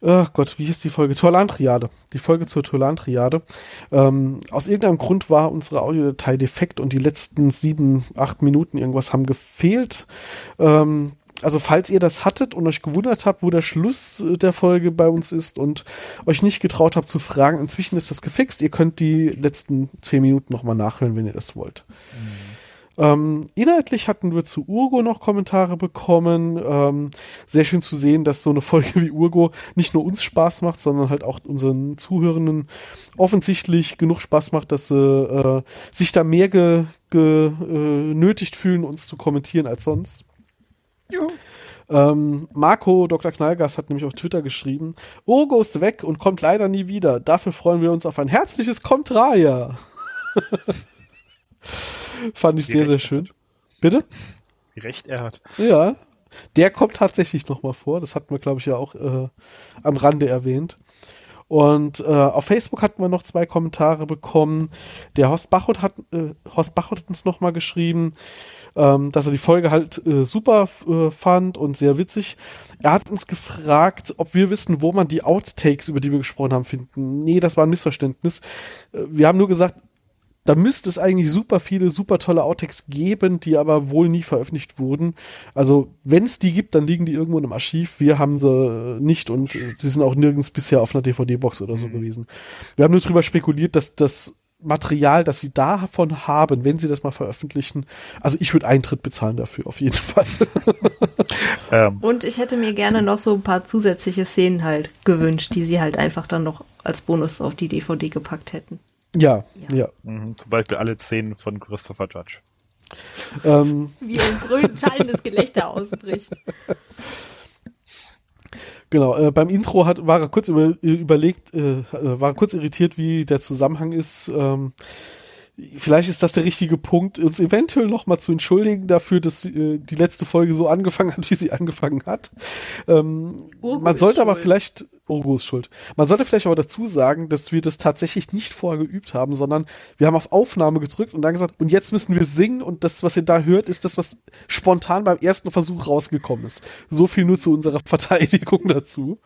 oh Gott, wie hieß die Folge? Torlantriade. Die Folge zur Torlantriade. Ähm, aus irgendeinem Grund war unsere Audiodatei defekt und die letzten sieben, acht Minuten irgendwas haben gefehlt. Ähm, also falls ihr das hattet und euch gewundert habt, wo der Schluss der Folge bei uns ist und euch nicht getraut habt zu fragen, inzwischen ist das gefixt. Ihr könnt die letzten zehn Minuten nochmal nachhören, wenn ihr das wollt. Mhm. Ähm, inhaltlich hatten wir zu Urgo noch Kommentare bekommen. Ähm, sehr schön zu sehen, dass so eine Folge wie Urgo nicht nur uns Spaß macht, sondern halt auch unseren Zuhörenden offensichtlich genug Spaß macht, dass sie äh, sich da mehr genötigt ge, äh, fühlen, uns zu kommentieren als sonst. Ähm, Marco, Dr. Knallgas, hat nämlich auf Twitter geschrieben, Urgo ist weg und kommt leider nie wieder. Dafür freuen wir uns auf ein herzliches Kontraja. Fand ich Wie sehr, sehr schön. Bitte? Wie recht er hat. Ja, der kommt tatsächlich nochmal vor. Das hatten wir, glaube ich, ja auch äh, am Rande erwähnt. Und äh, auf Facebook hatten wir noch zwei Kommentare bekommen. Der Horst Bachot hat, äh, Horst Bachot hat uns nochmal geschrieben, ähm, dass er die Folge halt äh, super äh, fand und sehr witzig. Er hat uns gefragt, ob wir wissen, wo man die Outtakes, über die wir gesprochen haben, finden. Nee, das war ein Missverständnis. Äh, wir haben nur gesagt, da müsste es eigentlich super viele, super tolle Outtakes geben, die aber wohl nie veröffentlicht wurden. Also, wenn es die gibt, dann liegen die irgendwo im Archiv. Wir haben sie nicht und äh, sie sind auch nirgends bisher auf einer DVD-Box oder so mhm. gewesen. Wir haben nur drüber spekuliert, dass das Material, das sie davon haben, wenn sie das mal veröffentlichen. Also ich würde Eintritt bezahlen dafür, auf jeden Fall. ähm. Und ich hätte mir gerne noch so ein paar zusätzliche Szenen halt gewünscht, die sie halt einfach dann noch als Bonus auf die DVD gepackt hätten. Ja, ja. ja. Mhm, zum Beispiel alle Szenen von Christopher Judge. Ähm. Wie ein brüllend schallendes Gelächter ausbricht. Genau, äh, beim Intro hat, war er kurz über, überlegt, äh, äh, war kurz irritiert, wie der Zusammenhang ist. Ähm, vielleicht ist das der richtige Punkt, uns eventuell nochmal zu entschuldigen dafür, dass äh, die letzte Folge so angefangen hat, wie sie angefangen hat. Ähm, man sollte aber vielleicht Ist schuld. Man sollte vielleicht aber dazu sagen, dass wir das tatsächlich nicht vorher geübt haben, sondern wir haben auf Aufnahme gedrückt und dann gesagt, und jetzt müssen wir singen und das, was ihr da hört, ist das, was spontan beim ersten Versuch rausgekommen ist. So viel nur zu unserer Verteidigung dazu.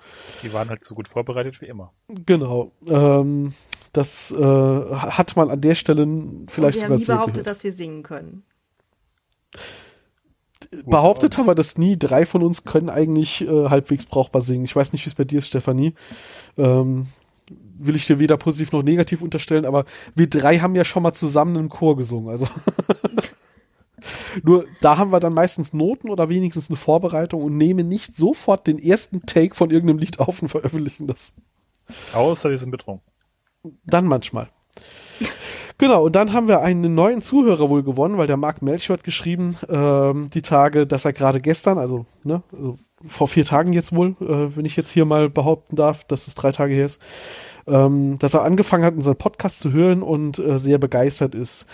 Die waren halt so gut vorbereitet wie immer. Genau. Ähm, das äh, hat man an der Stelle vielleicht und wir haben nie behauptet, gehört. dass wir singen können behauptet haben wir das nie. Drei von uns können eigentlich äh, halbwegs brauchbar singen. Ich weiß nicht, wie es bei dir ist, Stefanie. Ähm, will ich dir weder positiv noch negativ unterstellen, aber wir drei haben ja schon mal zusammen im Chor gesungen. Also nur da haben wir dann meistens Noten oder wenigstens eine Vorbereitung und nehmen nicht sofort den ersten Take von irgendeinem Lied auf und veröffentlichen das. Außer wir sind betrunken. Dann manchmal. Genau, und dann haben wir einen neuen Zuhörer wohl gewonnen, weil der Marc Melchior hat geschrieben, ähm, die Tage, dass er gerade gestern, also, ne, also vor vier Tagen jetzt wohl, äh, wenn ich jetzt hier mal behaupten darf, dass es drei Tage her ist, ähm, dass er angefangen hat, unseren Podcast zu hören und äh, sehr begeistert ist.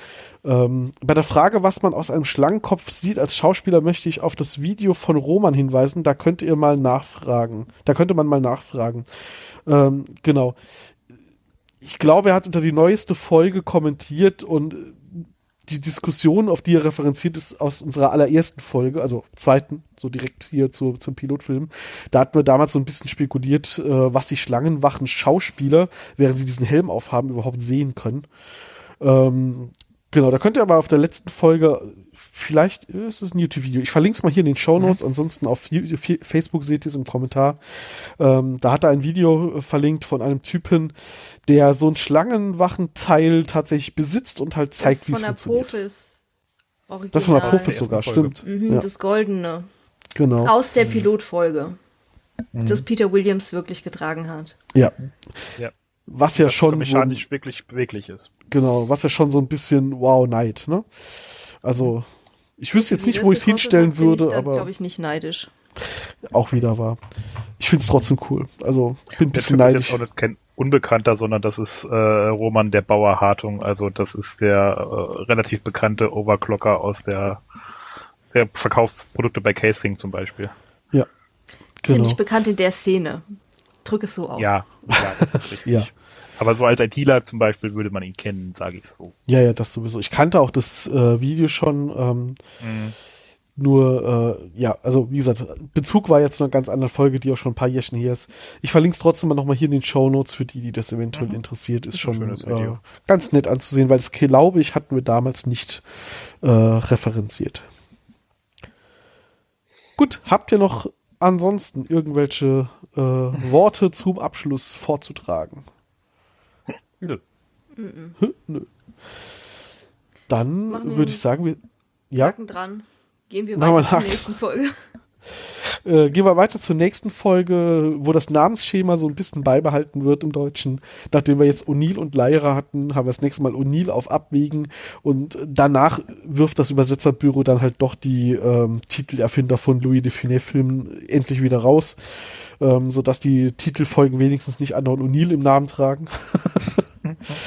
Ähm, bei der Frage, was man aus einem Schlangenkopf sieht als Schauspieler, möchte ich auf das Video von Roman hinweisen. Da könnt ihr mal nachfragen. Da könnte man mal nachfragen. Ähm, genau ich glaube, er hat unter die neueste Folge kommentiert und die Diskussion, auf die er referenziert ist, aus unserer allerersten Folge, also zweiten, so direkt hier zu, zum Pilotfilm. Da hatten wir damals so ein bisschen spekuliert, äh, was die Schlangenwachen Schauspieler, während sie diesen Helm aufhaben, überhaupt sehen können. Ähm, genau, da könnt ihr aber auf der letzten Folge Vielleicht ist es ein YouTube-Video. Ich verlinke es mal hier in den Show Notes. Mhm. Ansonsten auf Facebook seht ihr es im Kommentar. Ähm, da hat er ein Video äh, verlinkt von einem Typen, der so ein Schlangenwachenteil tatsächlich besitzt und halt zeigt, wie es funktioniert. Profis. Original. Das von der Profis sogar, stimmt. Mhm, ja. Das Goldene. Genau. Aus der Pilotfolge. Mhm. Das Peter Williams wirklich getragen hat. Ja. ja. Was ja das schon mechanisch so, wirklich beweglich ist. Genau, was ja schon so ein bisschen Wow Night, ne? Also ich wüsste jetzt nicht, wo ich es hinstellen hat, würde, ich aber. glaube ich nicht neidisch. Auch wieder war. Ich finde es trotzdem cool. Also bin ein bisschen neidisch. Ist jetzt auch nicht kein Unbekannter, sondern das ist äh, Roman der Bauer Hartung. Also das ist der äh, relativ bekannte Overclocker aus der, der verkauft Produkte bei Casing zum Beispiel. Ja. Genau. Ziemlich bekannt in der Szene. Drück es so aus. Ja, ja, das ist richtig. ja. Aber so als ITler zum Beispiel würde man ihn kennen, sage ich so. Ja, ja, das sowieso. Ich kannte auch das äh, Video schon. Ähm, mhm. Nur, äh, ja, also wie gesagt, Bezug war jetzt zu einer ganz anderen Folge, die auch schon ein paar Jährchen her ist. Ich verlinke es trotzdem mal nochmal hier in den Show Notes für die, die das eventuell mhm. interessiert. Ist, ist schon äh, ganz nett anzusehen, weil das glaube ich, hatten wir damals nicht äh, referenziert. Gut, habt ihr noch ansonsten irgendwelche äh, Worte zum Abschluss vorzutragen? Nö. Mhm. Nö. Dann würde ich sagen, wir. Ja. Haken dran. Gehen wir weiter zur nächsten Folge. Äh, gehen wir weiter zur nächsten Folge, wo das Namensschema so ein bisschen beibehalten wird im Deutschen. Nachdem wir jetzt O'Neill und Lyra hatten, haben wir das nächste Mal O'Neill auf Abwägen und danach wirft das Übersetzerbüro dann halt doch die ähm, Titelerfinder von Louis de Funès-Filmen endlich wieder raus, ähm, sodass die Titelfolgen wenigstens nicht anderen O'Neill im Namen tragen.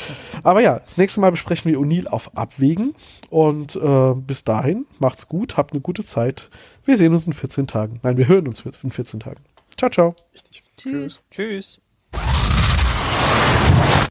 Aber ja, das nächste Mal besprechen wir O'Neill auf Abwägen. Und äh, bis dahin, macht's gut, habt eine gute Zeit. Wir sehen uns in 14 Tagen. Nein, wir hören uns in 14 Tagen. Ciao, ciao. Tschüss. Tschüss.